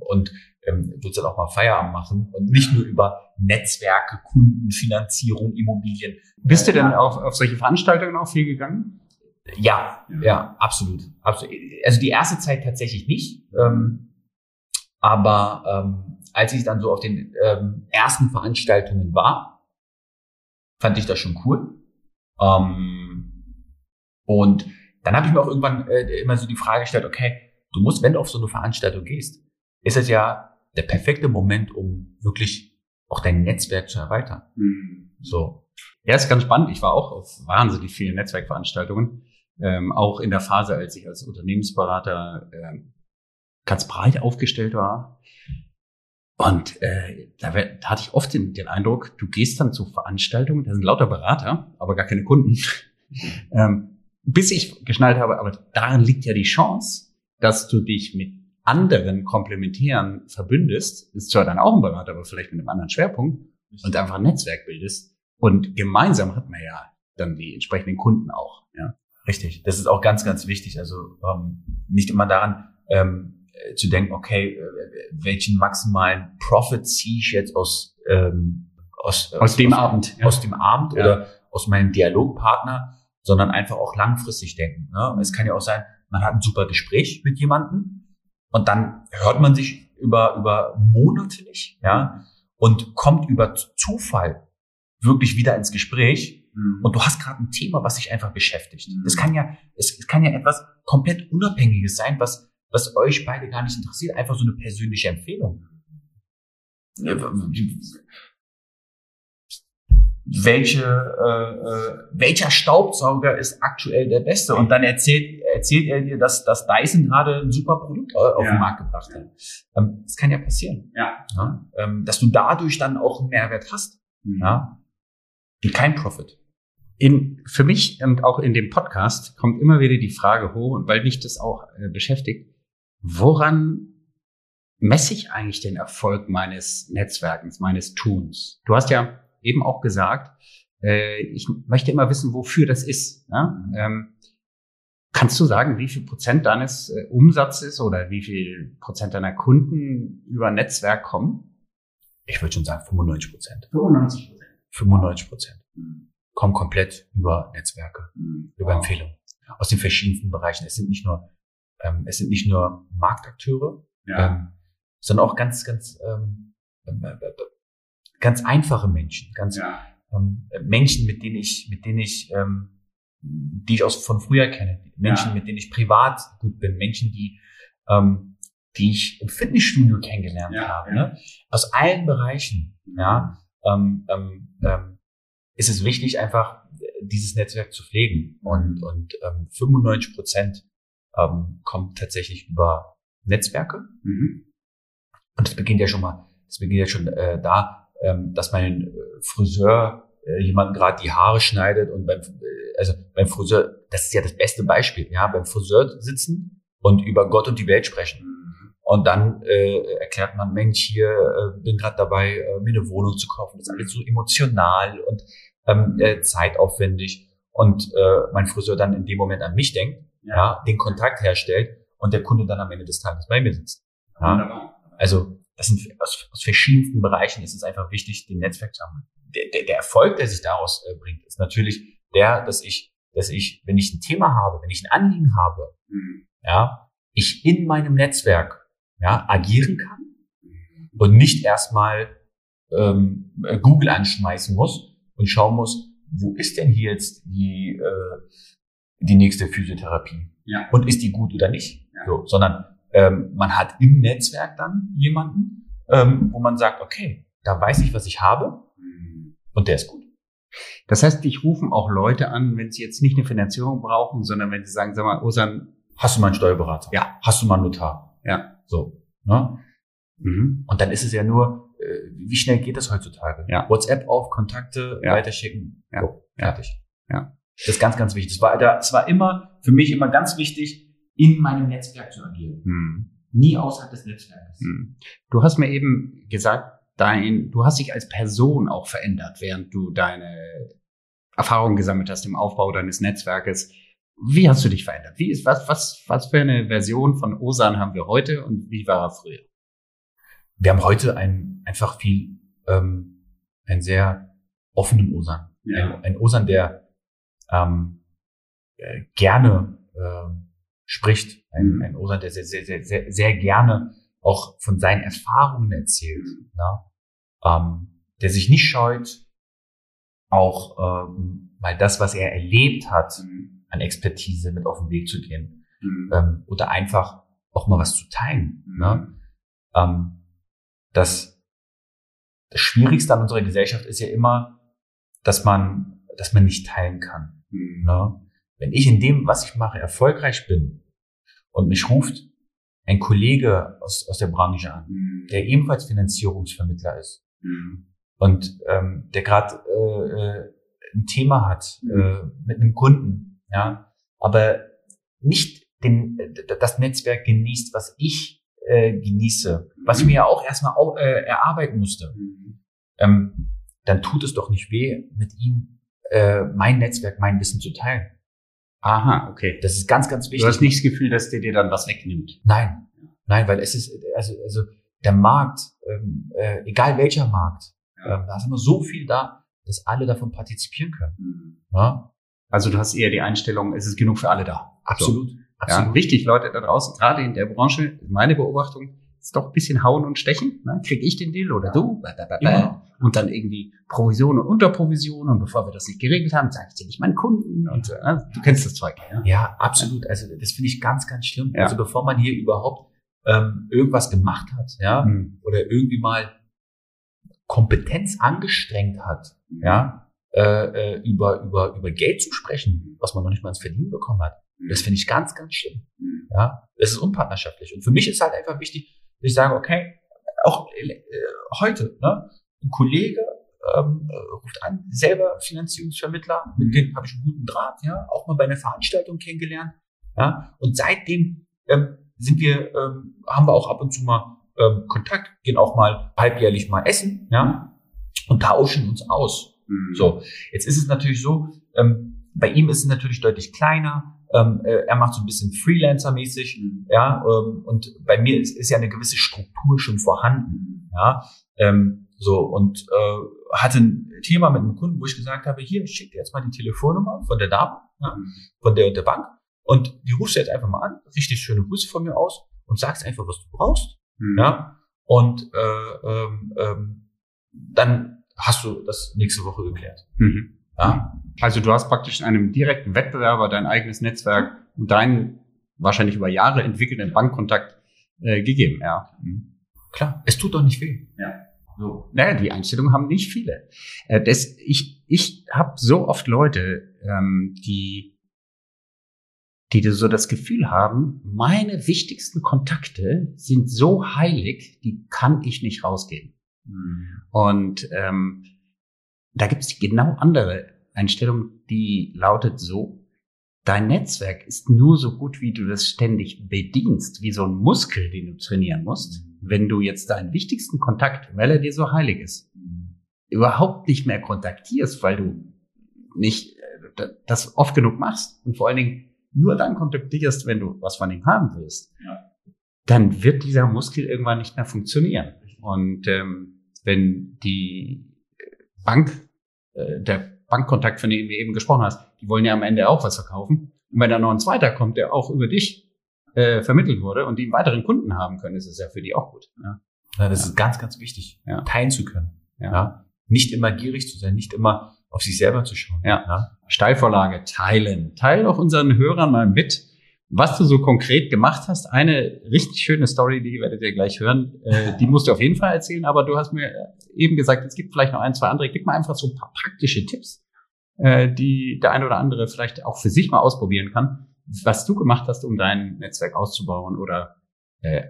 und ähm, willst dann auch mal Feierabend machen und nicht nur über Netzwerke, Kunden, Finanzierung, Immobilien. Bist du denn auf, auf solche Veranstaltungen auch viel gegangen? Ja, ja, ja absolut, absolut. Also die erste Zeit tatsächlich nicht, ähm, aber ähm, als ich dann so auf den ähm, ersten Veranstaltungen war, fand ich das schon cool. Ähm, und dann habe ich mir auch irgendwann äh, immer so die Frage gestellt, okay, du musst, wenn du auf so eine Veranstaltung gehst, ist es ja der perfekte Moment, um wirklich auch dein Netzwerk zu erweitern. Mhm. So. Ja, ist ganz spannend. Ich war auch auf wahnsinnig vielen Netzwerkveranstaltungen. Ähm, auch in der Phase, als ich als Unternehmensberater ähm, ganz breit aufgestellt war. Und äh, da, da hatte ich oft den, den Eindruck, du gehst dann zu Veranstaltungen, da sind lauter Berater, aber gar keine Kunden. ähm, bis ich geschnallt habe, aber darin liegt ja die Chance, dass du dich mit anderen Komplementären verbündest, ist zwar dann auch ein Berater, aber vielleicht mit einem anderen Schwerpunkt und einfach ein Netzwerk bildest. Und gemeinsam hat man ja dann die entsprechenden Kunden auch. Ja. Richtig. Das ist auch ganz, ganz wichtig. Also ähm, nicht immer daran ähm, zu denken, okay, äh, welchen maximalen Profit ziehe ich jetzt aus ähm, aus, aus, aus dem aus, Abend, ja. aus dem Abend ja. oder aus meinem Dialogpartner, sondern einfach auch langfristig denken. Ne? Es kann ja auch sein, man hat ein super Gespräch mit jemandem und dann hört man sich über, über Monate nicht, ja, und kommt über Zufall wirklich wieder ins Gespräch mhm. und du hast gerade ein Thema, was dich einfach beschäftigt. Mhm. Das kann ja, es, es kann ja etwas komplett Unabhängiges sein, was, was euch beide gar nicht interessiert, einfach so eine persönliche Empfehlung welche, äh, äh, welcher Staubsauger ist aktuell der beste? Und dann erzählt, erzählt er dir, dass, dass Dyson gerade ein super Produkt äh, auf ja. den Markt gebracht hat. Ähm, das kann ja passieren. Ja. ja? Ähm, dass du dadurch dann auch einen Mehrwert hast. Mhm. Ja? Und kein Profit. In, für mich und auch in dem Podcast kommt immer wieder die Frage hoch, und weil mich das auch äh, beschäftigt, woran messe ich eigentlich den Erfolg meines Netzwerkens, meines Tuns? Du hast ja eben auch gesagt, äh, ich möchte immer wissen, wofür das ist. Ja? Ähm, kannst du sagen, wie viel Prozent deines äh, Umsatzes oder wie viel Prozent deiner Kunden über Netzwerk kommen? Ich würde schon sagen 95 Prozent. 95 Prozent. 95 Prozent. Mhm. Kommen komplett über Netzwerke, mhm. über wow. Empfehlungen. Aus den verschiedensten Bereichen. Es sind nicht nur, ähm, es sind nicht nur Marktakteure, ja. ähm, sondern auch ganz, ganz ähm, äh, äh, ganz einfache Menschen, ganz ja. ähm, Menschen, mit denen ich, mit denen ich, ähm, die ich aus von früher kenne, Menschen, ja. mit denen ich privat gut bin, Menschen, die, ähm, die ich im Fitnessstudio kennengelernt ja, habe, Ne? aus allen Bereichen, mhm. ja, ähm, ähm, ähm, ist es wichtig, einfach dieses Netzwerk zu pflegen und und ähm, 95 Prozent ähm, kommt tatsächlich über Netzwerke mhm. und das beginnt ja schon mal, das beginnt ja schon äh, da, ähm, dass mein äh, Friseur äh, jemanden gerade die Haare schneidet und beim, äh, also beim Friseur, das ist ja das beste Beispiel, ja, beim Friseur sitzen und über Gott und die Welt sprechen. Und dann äh, erklärt man, Mensch, hier äh, bin gerade dabei, äh, mir eine Wohnung zu kaufen. Das ist alles so emotional und ähm, äh, zeitaufwendig. Und äh, mein Friseur dann in dem Moment an mich denkt, ja. ja, den Kontakt herstellt und der Kunde dann am Ende des Tages bei mir sitzt. Ja. Also das sind aus, aus verschiedensten Bereichen ist es einfach wichtig, den Netzwerk zu haben. Der, der, der Erfolg, der sich daraus äh, bringt, ist natürlich der, dass ich, dass ich, wenn ich ein Thema habe, wenn ich ein Anliegen habe, mhm. ja, ich in meinem Netzwerk ja, agieren kann und nicht erstmal ähm, Google anschmeißen muss und schauen muss, wo ist denn hier jetzt die, äh, die nächste Physiotherapie? Ja. Und ist die gut oder nicht? Ja. So, sondern ähm, man hat im Netzwerk dann jemanden, ähm, wo man sagt, okay, da weiß ich, was ich habe und der ist gut. Das heißt, dich rufen auch Leute an, wenn sie jetzt nicht eine Finanzierung brauchen, sondern wenn sie sagen, sag mal, Osan, hast du mal einen Steuerberater? Ja. Hast du mal einen Notar? Ja. So. Ne? Mhm. Und dann ist es ja nur, äh, wie schnell geht das heutzutage? Ja. WhatsApp auf, Kontakte Ja. weiterschicken, Ja. so, fertig. Ja. Das ist ganz, ganz wichtig. Das war, das war immer, für mich immer ganz wichtig, in meinem Netzwerk zu agieren. Mhm. Nie außerhalb des Netzwerkes. Mhm. Du hast mir eben gesagt, dein, du hast dich als Person auch verändert, während du deine Erfahrungen gesammelt hast im Aufbau deines Netzwerkes. Wie hast du dich verändert? Wie ist, was, was, was für eine Version von Osan haben wir heute und wie war er früher? Wir haben heute ein, einfach viel, ähm, einen sehr offenen Osan. Ja. Ein, ein Osan, der ähm, äh, gerne ähm, spricht. Ein, Mhm. ein Osan, der sehr, sehr, sehr, sehr, sehr gerne auch von seinen Erfahrungen erzählt. Ja? Ähm, der sich nicht scheut, auch ähm, mal das, was er erlebt hat, an Expertise mit auf den Weg zu gehen. Mhm. Ähm, oder einfach auch mal was zu teilen. Ne? ähm, das, das Schwierigste an unserer Gesellschaft ist ja immer, dass man, dass man nicht teilen kann. Mhm. Ne? Wenn ich in dem, was ich mache, erfolgreich bin und mich ruft ein Kollege aus, aus der Branche an, Mhm. der ebenfalls Finanzierungsvermittler ist Mhm. und ähm, der gerade äh, äh, ein Thema hat äh, mit einem Kunden, ja, aber nicht den, das Netzwerk genießt, was ich äh, genieße, was ich mir ja auch erstmal au- äh, erarbeiten musste, Mhm. ähm, dann tut es doch nicht weh, mit ihm äh, mein Netzwerk, mein Wissen zu teilen. Aha, okay. Das ist ganz, ganz wichtig. Du hast nicht das Gefühl, dass der dir dann was wegnimmt. Nein, nein, weil es ist, also, also der Markt, ähm, äh, egal welcher Markt, Ja. ähm, da ist immer so viel da, dass alle davon partizipieren können. Ja? Also du hast eher die Einstellung, es ist genug für alle da. Absolut. Ja, Absolut. wichtig, Leute da draußen, gerade in der Branche, meine Beobachtung, ist doch ein bisschen hauen und stechen. Ne? Krieg ich den Deal oder du? Immer. Und dann irgendwie Provision und Unterprovision. Und bevor wir das nicht geregelt haben, sage ich dir nicht meinen Kunden. Und äh, du kennst das Zeug. Ja? Ja, absolut. Also das finde ich ganz, ganz schlimm. Ja. Also bevor man hier überhaupt ähm, irgendwas gemacht hat, ja, Mhm. oder irgendwie mal Kompetenz angestrengt hat, ja, äh, äh, über über über Geld zu sprechen, was man noch nicht mal ins Verdienen bekommen hat. Das finde ich ganz, ganz schlimm. Mhm. Ja, es ist unpartnerschaftlich. Und für mich ist halt einfach wichtig, ich sage, okay, auch äh, heute, ne, ein Kollege ähm, äh, ruft an, selber Finanzierungsvermittler, mit dem habe ich einen guten Draht, ja, auch mal bei einer Veranstaltung kennengelernt, ja, und seitdem ähm, sind wir, ähm, haben wir auch ab und zu mal ähm, Kontakt, gehen auch mal halbjährlich mal essen, ja, und tauschen uns aus. Mhm. So, jetzt ist es natürlich so, ähm, bei ihm ist es natürlich deutlich kleiner. Ähm, äh, er macht so ein bisschen Freelancer-mäßig, Mhm. ja, ähm, und bei mir ist, ist ja eine gewisse Struktur schon vorhanden, ja, ähm, so und äh, hatte ein Thema mit einem Kunden, wo ich gesagt habe, hier, ich schicke dir jetzt mal die Telefonnummer von der Dame, ja, von der und der Bank und die rufst du jetzt einfach mal an, richtig schöne Grüße von mir aus und sagst einfach, was du brauchst, Mhm. ja, und äh, ähm, ähm, dann hast du das nächste Woche geklärt, Mhm. Ja. Also du hast praktisch einem direkten Wettbewerber dein eigenes Netzwerk und deinen wahrscheinlich über Jahre entwickelten Bankkontakt äh, gegeben. Ja. Mhm. Klar, es tut doch nicht weh. So. Naja, die Einstellung haben nicht viele. Äh, das, ich ich habe so oft Leute, ähm, die, die so das Gefühl haben, meine wichtigsten Kontakte sind so heilig, die kann ich nicht rausgeben. Und ähm, da gibt es genau andere Einstellung, die lautet so, dein Netzwerk ist nur so gut, wie du das ständig bedienst, wie so ein Muskel, den du trainieren musst. Wenn du jetzt deinen wichtigsten Kontakt, weil er dir so heilig ist, überhaupt nicht mehr kontaktierst, weil du nicht äh, das oft genug machst und vor allen Dingen nur dann kontaktierst, wenn du was von ihm haben willst, Ja. dann wird dieser Muskel irgendwann nicht mehr funktionieren. Und ähm, wenn die Bank, äh, der Bankkontakt, von dem wir eben gesprochen hast, die wollen ja am Ende auch was verkaufen. Und wenn da noch ein zweiter kommt, der auch über dich äh, vermittelt wurde und die einen weiteren Kunden haben können, ist es ja für die auch gut. Ja. Ja, das ist ganz, ganz wichtig, Ja. teilen zu können. Ja. Ja. Nicht immer gierig zu sein, nicht immer auf sich selber zu schauen. Ja. Steilvorlage teilen. Teil auch unseren Hörern mal mit, was du so konkret gemacht hast. Eine richtig schöne Story, die werdet ihr gleich hören. Äh, die musst du auf jeden Fall erzählen, aber du hast mir eben gesagt, es gibt vielleicht noch ein, zwei andere. Gib mal einfach so ein paar praktische Tipps, äh, die der eine oder andere vielleicht auch für sich mal ausprobieren kann, was du gemacht hast, um dein Netzwerk auszubauen oder äh,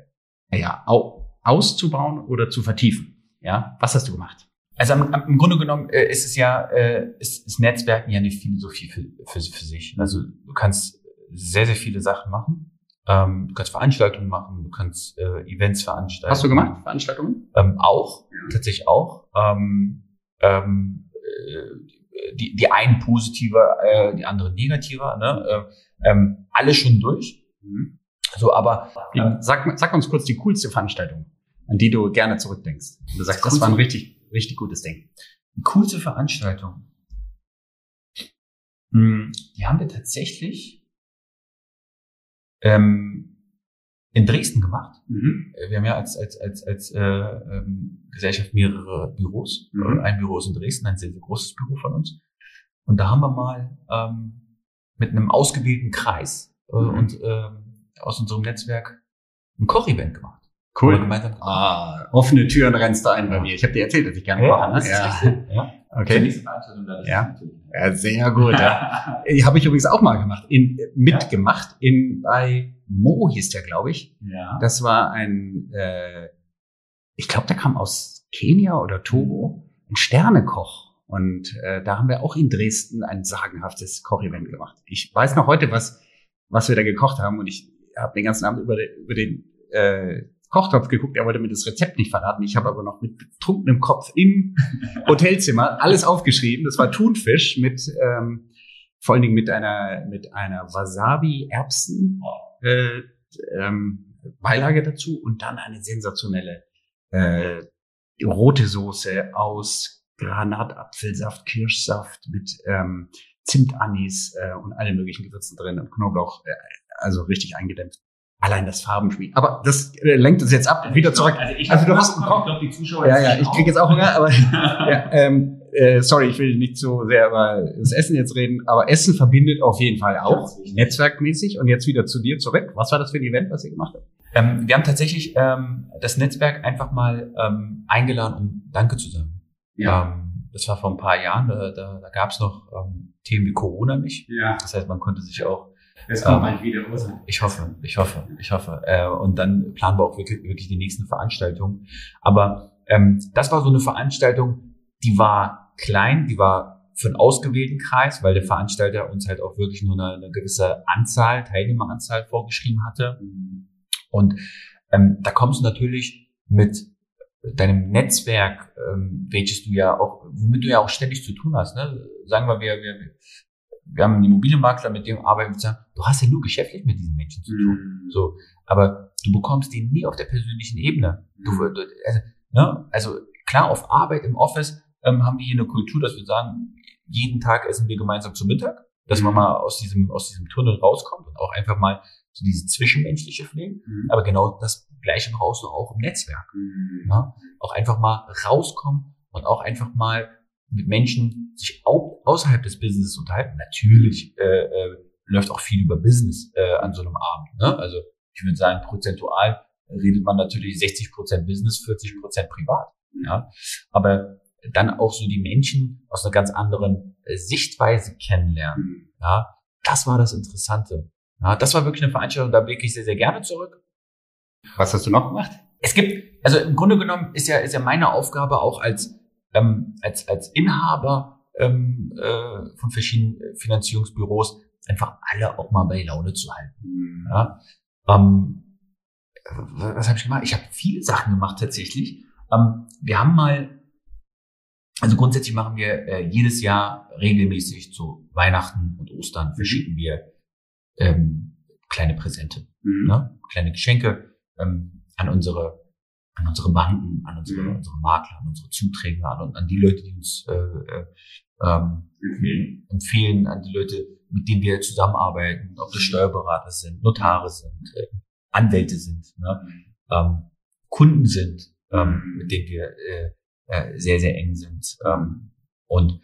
ja, au auszubauen oder zu vertiefen. Ja, was hast du gemacht? Also am, im Grunde genommen äh, ist es ja, äh, ist, ist Netzwerken ja eine Philosophie für, für, für sich. Also du kannst sehr, sehr viele Sachen machen. Ähm, du kannst Veranstaltungen machen, du kannst äh, Events veranstalten. Hast du gemacht, Veranstaltungen? Ähm, auch, ja. tatsächlich auch. Ähm, ähm, äh, die, die einen positiver, äh, die anderen negativer. Ne? Äh, ähm, alle schon durch. Mhm. So, aber äh, sag, sag uns kurz die coolste Veranstaltung, an die du gerne zurückdenkst. Du sagst, das war ein richtig, richtig gutes Ding. Die coolste Veranstaltung. Hm, die haben wir tatsächlich ähm, in Dresden gemacht. Mhm. Äh, wir haben ja als, als, als, als äh, ähm, Gesellschaft mehrere Büros. Mhm. Ein Büro ist in Dresden, ein sehr, sehr großes Büro von uns. Und da haben wir mal ähm, mit einem ausgewählten Kreis äh, mhm. und äh, aus unserem Netzwerk ein Koch-Event gemacht. Cool. Ah, offene Türen rennst du ein bei mir. Ich habe dir erzählt, dass ich gerne ja, koche. Ne? Ja. ja. Okay. Ja. ja, sehr gut. Ja. habe ich übrigens auch mal gemacht. In, mitgemacht in bei Mo hieß der, glaube ich. Ja. Das war ein, äh, ich glaube, der kam aus Kenia oder Togo, ein Sternekoch. Und äh, da haben wir auch in Dresden ein sagenhaftes Kochevent gemacht. Ich weiß noch heute, was was wir da gekocht haben. Und ich habe den ganzen Abend über, den, über den äh, Kochtopf geguckt. Er wollte mir das Rezept nicht verraten. Ich habe aber noch mit betrunkenem Kopf im Hotelzimmer alles aufgeschrieben. Das war Thunfisch mit ähm, vor allen Dingen mit einer mit einer Wasabi-Erbsen äh, ähm, Beilage dazu und dann eine sensationelle äh, rote Soße aus Granatapfelsaft, Kirschsaft mit ähm, Zimtanis äh, und alle möglichen Gewürzen drin und Knoblauch, äh, also richtig eingedämpft. Allein das Farbenspiel. Aber das äh, lenkt uns jetzt ab, also wieder zurück. also, ich also du hast einen Koch. Ich glaube, die Zuschauer. Ja, ja, ich kriege jetzt auch Hunger, aber ja, ähm, äh, sorry, ich will nicht so sehr über das Essen jetzt reden, aber Essen verbindet auf jeden Fall auch netzwerkmäßig. Und jetzt wieder zu dir zurück. Was war das für ein Event, was ihr gemacht habt? Ähm, wir haben tatsächlich ähm, das Netzwerk einfach mal ähm, eingeladen, um Danke zu sagen. Ja. Ähm, das war vor ein paar Jahren, da, da, da gab es noch ähm, Themen wie Corona nicht. Ja. Das heißt, man konnte sich auch es kommt ähm, bald wieder, oder? Ich hoffe, ich hoffe, ich hoffe. Äh, und dann planen wir auch wirklich, wirklich die nächsten Veranstaltungen. Aber ähm, das war so eine Veranstaltung, die war klein, die war für einen ausgewählten Kreis, weil der Veranstalter uns halt auch wirklich nur eine, eine gewisse Anzahl, Teilnehmeranzahl vorgeschrieben hatte. Und ähm, da kommst du natürlich mit deinem Netzwerk, ähm, welches du ja auch, womit du ja auch ständig zu tun hast. Ne? Sagen wir, wir, wir, wir haben einen Immobilienmakler, mit dem arbeiten wir zusammen. Du hast ja nur geschäftlich mit diesen Menschen zu tun. Mhm. So, aber du bekommst die nie auf der persönlichen Ebene. Du, mhm. du, also, ne? also klar, auf Arbeit im Office ähm, haben wir hier eine Kultur, dass wir sagen, jeden Tag essen wir gemeinsam zu Mittag, dass man mhm. mal aus diesem aus diesem Tunnel rauskommt und auch einfach mal so diese zwischenmenschliche Pflege. Mhm. Aber genau das Gleiche brauchst du auch im Netzwerk. Mhm. Ne? Auch einfach mal rauskommen und auch einfach mal mit Menschen sich auch außerhalb des Businesses unterhalten. Natürlich äh, äh, läuft auch viel über Business äh, an so einem Abend. Ne? Also ich würde sagen, prozentual redet man natürlich 60 Prozent Business, 40 Prozent privat. Ja? Aber dann auch so die Menschen aus einer ganz anderen äh, Sichtweise kennenlernen. Ja? Das war das Interessante. Ja, das war wirklich eine Veranstaltung, da blicke ich sehr, sehr gerne zurück. Was hast du noch gemacht? Es gibt, also im Grunde genommen ist ja, ist ja meine Aufgabe auch als ähm, als, als Inhaber ähm, äh, von verschiedenen Finanzierungsbüros einfach alle auch mal bei Laune zu halten. Mhm. Ja? Ähm, was habe ich gemacht? Ich habe viele Sachen gemacht tatsächlich. Ähm, wir haben mal, also grundsätzlich machen wir äh, jedes Jahr regelmäßig zu Weihnachten und Ostern verschicken wir ähm, kleine Präsente, mhm. ne? kleine Geschenke ähm, an unsere an unsere Banken, an unsere, mhm. unsere Makler, an unsere Zuträger, an, an die Leute, die uns äh, äh, ähm, empfehlen. an die Leute, mit denen wir zusammenarbeiten, ob das Steuerberater sind, Notare sind, äh, Anwälte sind, ne? ähm, Kunden sind, ähm, mhm. mit denen wir äh, äh, sehr, sehr eng sind. Ähm, und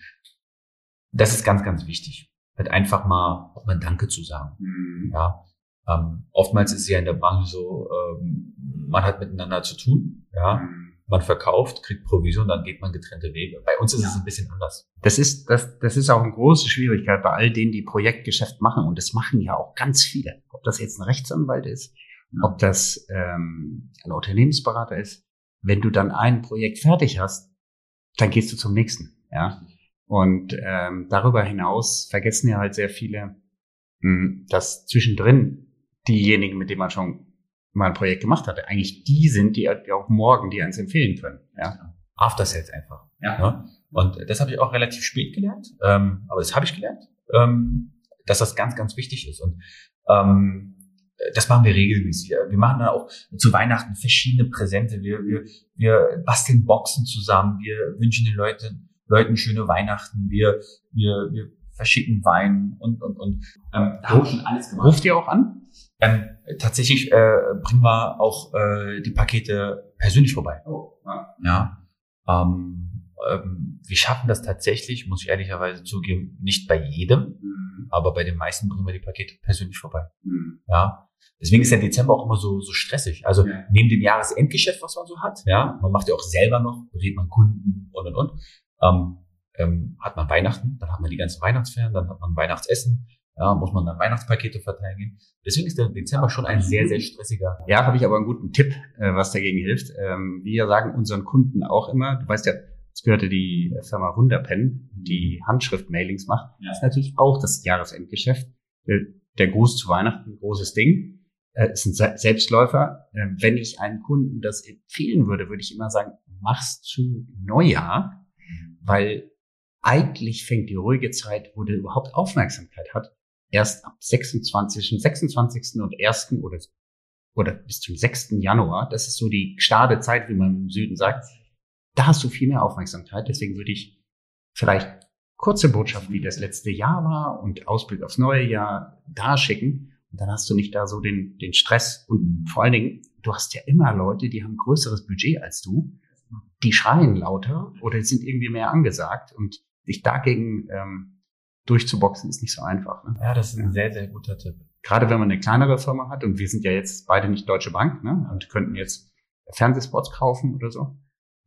das ist ganz, ganz wichtig. Halt einfach mal auch mal Danke zu sagen. Mhm. Ja. Ähm, oftmals ist es ja in der Bank so, ähm, man hat miteinander zu tun, ja. Mhm. Man verkauft, kriegt Provision, dann geht man getrennte Wege. Bei uns ist ja. es ein bisschen anders. Das ist, das, das ist auch eine große Schwierigkeit bei all denen, die Projektgeschäft machen. Und das machen ja auch ganz viele. Ob das jetzt ein Rechtsanwalt ist ob das ähm, ein Unternehmensberater ist. Wenn du dann ein Projekt fertig hast, dann gehst du zum nächsten. Ja. Und ähm, darüber hinaus vergessen ja halt sehr viele, mh, hm, dass zwischendrin diejenigen, mit denen man schon mal ein Projekt gemacht hatte, eigentlich die sind, die auch morgen die eins empfehlen können. Ja. After Sales einfach. Ja. ja. Und das habe ich auch relativ spät gelernt, ähm, aber das habe ich gelernt, ähm, dass das ganz, ganz wichtig ist. Und ähm, das machen wir regelmäßig. Wir machen dann auch zu Weihnachten verschiedene Präsente. Wir, wir, wir basteln Boxen zusammen. Wir wünschen den Leuten, Leuten schöne Weihnachten. Wir, wir, wir verschicken Wein und, und, und ähm, da haben wir schon alles gemacht. Ruft ihr auch an? Ähm, tatsächlich äh, bringen wir auch äh, die Pakete persönlich vorbei. Oh, ja. ja. Ähm, ähm, wir schaffen das tatsächlich, muss ich ehrlicherweise zugeben, nicht bei jedem, mhm. aber bei den meisten bringen wir die Pakete persönlich vorbei. Mhm. Ja. Deswegen ist der Dezember auch immer so, so stressig. Also ja. neben dem Jahresendgeschäft, was man so hat, ja, man macht ja auch selber noch, berät man Kunden und und und. Ähm, ähm, hat man Weihnachten, dann hat man die ganzen Weihnachtsferien, dann hat man Weihnachtsessen, ja, muss man dann Weihnachtspakete verteilen gehen. Deswegen ist der Dezember schon ein sehr, sehr stressiger. Ja, habe ich aber einen guten Tipp, äh, was dagegen hilft. Ähm, wir sagen unseren Kunden auch immer, du weißt ja, es gehörte die Firma Wunderpen, die Handschrift-Mailings macht. Ja. Das ist natürlich auch das Jahresendgeschäft. Äh, der Gruß zu Weihnachten, großes Ding. Äh, ist ein Selbstläufer. Äh, wenn ich einem Kunden das empfehlen würde, würde ich immer sagen, mach's zu Neujahr, mhm. weil eigentlich fängt die ruhige Zeit, wo der überhaupt Aufmerksamkeit hat, erst ab 26., 26. und 1. oder, oder bis zum 6. Januar. Das ist so die starre Zeit, wie man im Süden sagt. Da hast du viel mehr Aufmerksamkeit. Deswegen würde ich vielleicht kurze Botschaften, wie das letzte Jahr war und Ausblick aufs neue Jahr da schicken. Und dann hast du nicht da so den, den Stress. Und vor allen Dingen, du hast ja immer Leute, die haben größeres Budget als du. Die schreien lauter oder sind irgendwie mehr angesagt. Und sich dagegen ähm, durchzuboxen, ist nicht so einfach. Ne? Ja, das ist ein sehr, sehr guter Tipp. Gerade wenn man eine kleinere Firma hat und wir sind ja jetzt beide nicht Deutsche Bank ne, und könnten jetzt Fernsehspots kaufen oder so,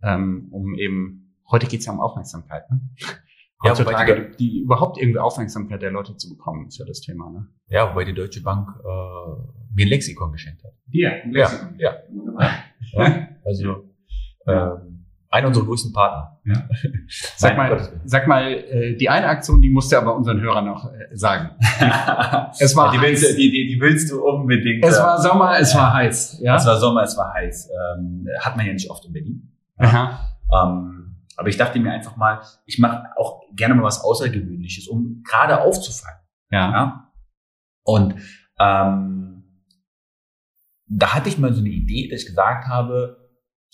ähm, um eben, heute geht's ja um Aufmerksamkeit. Ne? Ja, Heutzutage die, die, überhaupt irgendwie Aufmerksamkeit der Leute zu bekommen, ist ja das Thema. Ne? Ja, wobei die Deutsche Bank äh, mir ein Lexikon geschenkt hat. Dir? Ein Lexikon. Ja, ja. ja. Also ähm, einer unserer größten Partner. Ja. Sag mal, sag mal, äh, die eine Aktion, die musst du aber unseren Hörern noch äh, sagen. es war ja, die, willst, du, die, die, die willst du unbedingt. Es war Sommer, es war heiß. Ja? Es war Sommer, es war heiß. Ähm, hat man ja nicht oft in Berlin. Aha. Ähm, aber ich dachte mir einfach mal, ich mache auch gerne mal was Außergewöhnliches, um gerade aufzufallen. Ja. ja? Und ähm, da hatte ich mal so eine Idee, dass ich gesagt habe,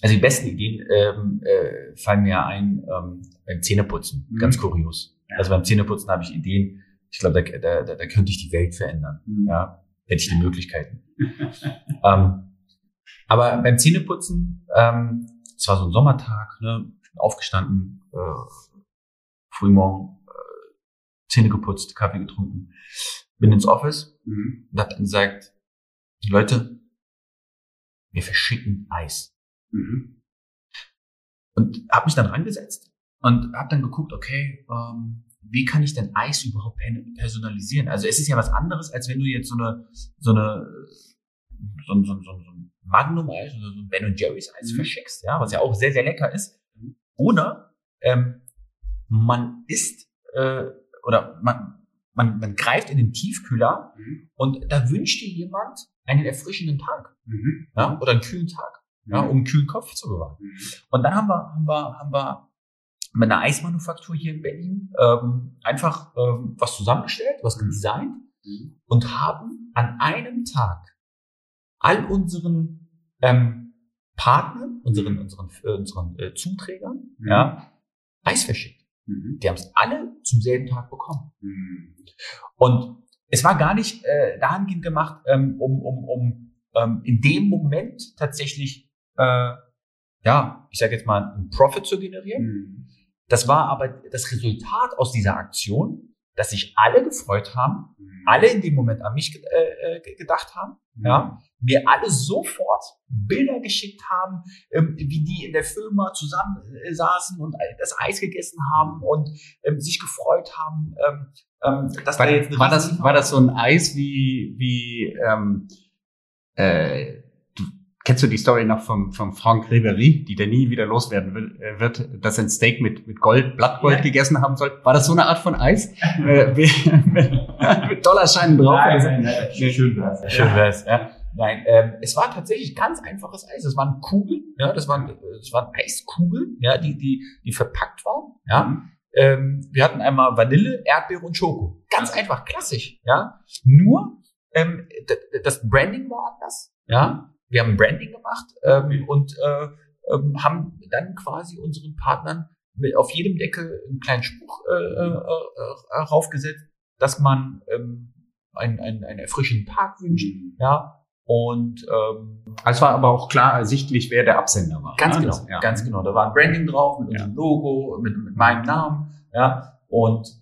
also die besten Ideen ähm, äh, fallen mir ein ähm, beim Zähneputzen. Mhm. Ganz kurios. Ja. Also beim Zähneputzen habe ich Ideen. Ich glaube, da, da, da, da könnte ich die Welt verändern. Mhm. Ja, hätte ich die Möglichkeiten. ähm, aber beim Zähneputzen, ähm, es war so ein Sommertag, ne, ich bin aufgestanden, äh, frühmorgen, äh, Zähne geputzt, Kaffee getrunken, bin ins Office mhm. und hab dann gesagt, Leute, wir verschicken Eis. Mhm. Und habe mich dann rangesetzt und habe dann geguckt, okay, ähm, wie kann ich denn Eis überhaupt personalisieren? Also es ist ja was anderes, als wenn du jetzt so eine so eine so, ein, so, so, so ein Magnum-Eis oder so ein Ben Jerry's Eis mhm. verschickst, ja, was ja auch sehr sehr lecker ist. Oder ähm, man isst äh, oder man man, man greift in den Tiefkühler mhm. und da wünscht dir jemand einen erfrischenden Tag mhm. ja, oder einen kühlen Tag ja, um einen kühlen Kopf zu bewahren. Mhm. Und dann haben wir, haben wir, haben wir mit einer Eismanufaktur hier in Berlin ähm, einfach ähm, was zusammengestellt, was mhm. und haben an einem Tag all unseren ähm, Partnern, unseren, unseren, äh, unseren äh, Zuträgern, mhm. ja, Eis verschickt. Mhm. Die haben es alle zum selben Tag bekommen. Mhm. Und es war gar nicht äh, dahingehend gemacht, ähm, um, um, um ähm, in dem Moment tatsächlich äh, ja, ich sage jetzt mal, einen Profit zu generieren. Mhm. Das war aber das Resultat aus dieser Aktion, dass sich alle gefreut haben, mhm. alle in dem Moment an mich äh, äh, gedacht haben, mhm. ja, mir alle sofort Bilder geschickt haben, ähm, wie die in der Firma zusammen äh, saßen und das Eis gegessen haben und ähm, sich gefreut haben, ähm, ähm dass war, da jetzt war das war das so ein Eis wie wie ähm, äh, Kennst du die Story noch vom, vom Franck Ribery, die der nie wieder loswerden will, äh, wird, dass er ein Steak mit, mit Gold, Blattgold ja. gegessen haben soll? War das so eine Art von Eis? Äh, mit Dollarscheinen drauf? Nein, nein, nein, schön wär's. Schön wär's, ja. Nein, ähm, es war tatsächlich ganz einfaches Eis. Es waren Kugeln, ja, das waren, das waren Eiskugeln, ja, die, die, die verpackt waren, ja. Mhm. Ähm, wir hatten einmal Vanille, Erdbeere und Schoko. Ganz einfach, klassisch, ja. Nur, ähm, das Branding war anders, ja. Wir haben Branding gemacht ähm, und äh, ähm, haben dann quasi unseren Partnern mit auf jedem Deckel einen kleinen Spruch äh, äh, äh, raufgesetzt, dass man ähm, einen, einen, einen erfrischenden Tag wünscht, mhm. ja. Und ähm, also es war aber auch klar ersichtlich, wer der Absender war. Ganz ne? genau, das, ja. ganz genau. Da war ein Branding drauf mit unserem ja. Logo, mit, mit meinem Namen, ja. Und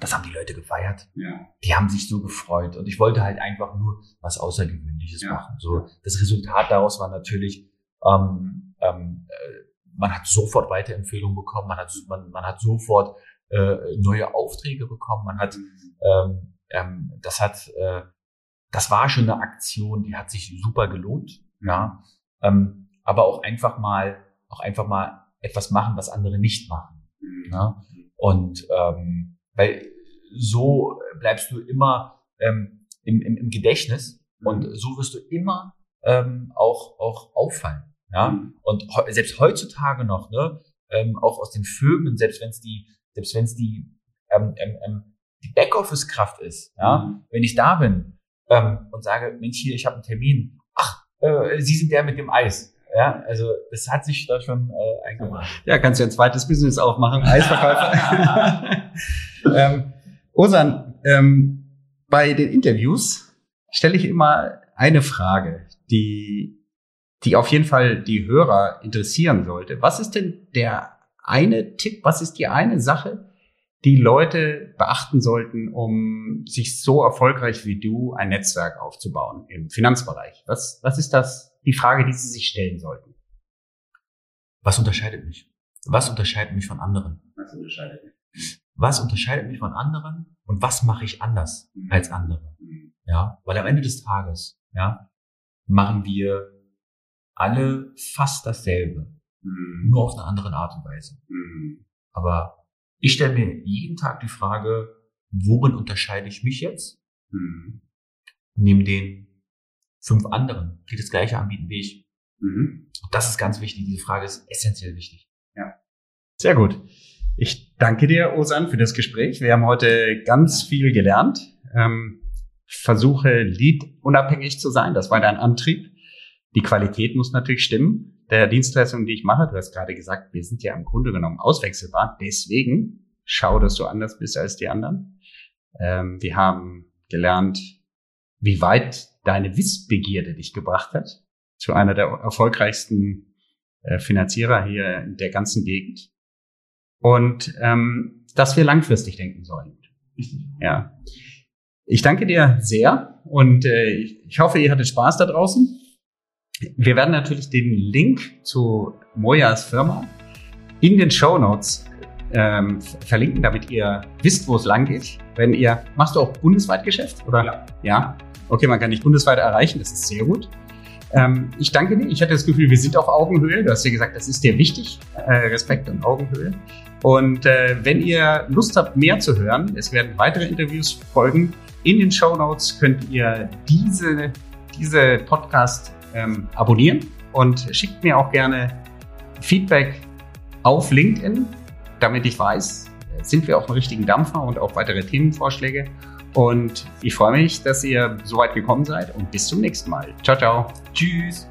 das haben die Leute gefeiert. Ja. Die haben sich so gefreut. Und ich wollte halt einfach nur was Außergewöhnliches ja. machen. So, das Resultat daraus war natürlich, ähm, ähm, äh, man hat sofort Weiterempfehlungen bekommen, man hat, man, man hat sofort äh, neue Aufträge bekommen, man hat, mhm. ähm, ähm, das hat, äh, das war schon eine Aktion, die hat sich super gelohnt, ja, ähm, aber auch einfach mal, auch einfach mal etwas machen, was andere nicht machen, mhm. ja? und ähm, weil so bleibst du immer ähm, im, im, im Gedächtnis und mhm. so wirst du immer ähm, auch, auch auffallen. Ja? Mhm. Und selbst heutzutage noch, ne, ähm, auch aus den Firmen, selbst wenn es die, selbst wenn es die, ähm, ähm, ähm, die Backoffice-Kraft ist, ja, mhm. wenn ich da bin ähm, und sage, Mensch, hier, ich habe einen Termin, ach, äh, Sie sind der mit dem Eis. Ja, also das hat sich da schon äh, eingemacht. Ja, kannst du ein zweites Business aufmachen, Eisverkäufer. ähm, Osan, ähm, bei den Interviews stelle ich immer eine Frage, die, die auf jeden Fall die Hörer interessieren sollte. Was ist denn der eine Tipp, was ist die eine Sache, die Leute beachten sollten, um sich so erfolgreich wie du ein Netzwerk aufzubauen im Finanzbereich? Was, was ist das, die Frage, die Sie sich stellen sollten. Was unterscheidet mich? Was unterscheidet mich von anderen? Was unterscheidet mich? Was unterscheidet mich von anderen und was mache ich anders mhm. als andere? Mhm. Ja, weil am Ende des Tages, ja, machen wir alle fast dasselbe, mhm. nur auf eine andere Art und Weise. Mhm. Aber ich stelle mir jeden Tag die Frage, worin unterscheide ich mich jetzt? Mhm. Neben den fünf anderen, die das Gleiche anbieten wie ich. Mhm. Das ist ganz wichtig. Diese Frage ist essentiell wichtig. Ja. Sehr gut. Ich danke dir, Osan, für das Gespräch. Wir haben heute ganz viel gelernt. Ähm, versuche Lead-unabhängig zu sein. Das war dein Antrieb. Die Qualität muss natürlich stimmen. Der Dienstleistung, die ich mache, du hast gerade gesagt, wir sind ja im Grunde genommen auswechselbar. Deswegen schau, dass du anders bist als die anderen. Ähm, wir haben gelernt, wie weit deine Wissbegierde dich gebracht hat zu einer der erfolgreichsten äh, Finanzierer hier in der ganzen Gegend. Und ähm, dass wir langfristig denken sollen. Ja. Ich danke dir sehr und äh, ich hoffe, ihr hattet Spaß da draußen. Wir werden natürlich den Link zu Mojas Firma in den Show Notes ähm, verlinken, damit ihr wisst, wo es lang geht. Wenn ihr machst du auch bundesweit Geschäft oder? Ja. ja okay, man kann dich bundesweit erreichen, das ist sehr gut. Ähm, ich danke dir. Ich hatte das Gefühl, wir sind auf Augenhöhe. Du hast ja gesagt, das ist dir wichtig, äh, Respekt und Augenhöhe. Und äh, wenn ihr Lust habt, mehr zu hören, es werden weitere Interviews folgen. In den Show Notes könnt ihr diese, diese Podcast ähm, abonnieren und schickt mir auch gerne Feedback auf LinkedIn, damit ich weiß, sind wir auf dem richtigen Dampfer und auch weitere Themenvorschläge. Und ich freue mich, dass ihr so weit gekommen seid und bis zum nächsten Mal. Ciao, ciao. Tschüss.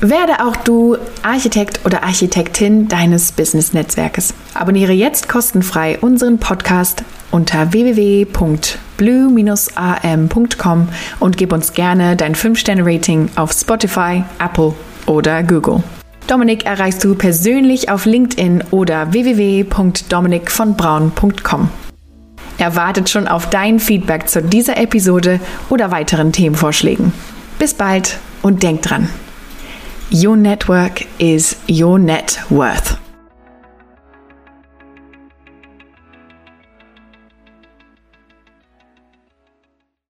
Werde auch du Architekt oder Architektin deines Business-Netzwerkes. Abonniere jetzt kostenfrei unseren Podcast unter www.blue-am.com und gib uns gerne dein 5-Sterne-Rating auf Spotify, Apple oder Google. Dominik erreichst du persönlich auf LinkedIn oder www.dominikvonbraun.com. Er wartet schon auf dein Feedback zu dieser Episode oder weiteren Themenvorschlägen. Bis bald und denk dran. Your network is your net worth.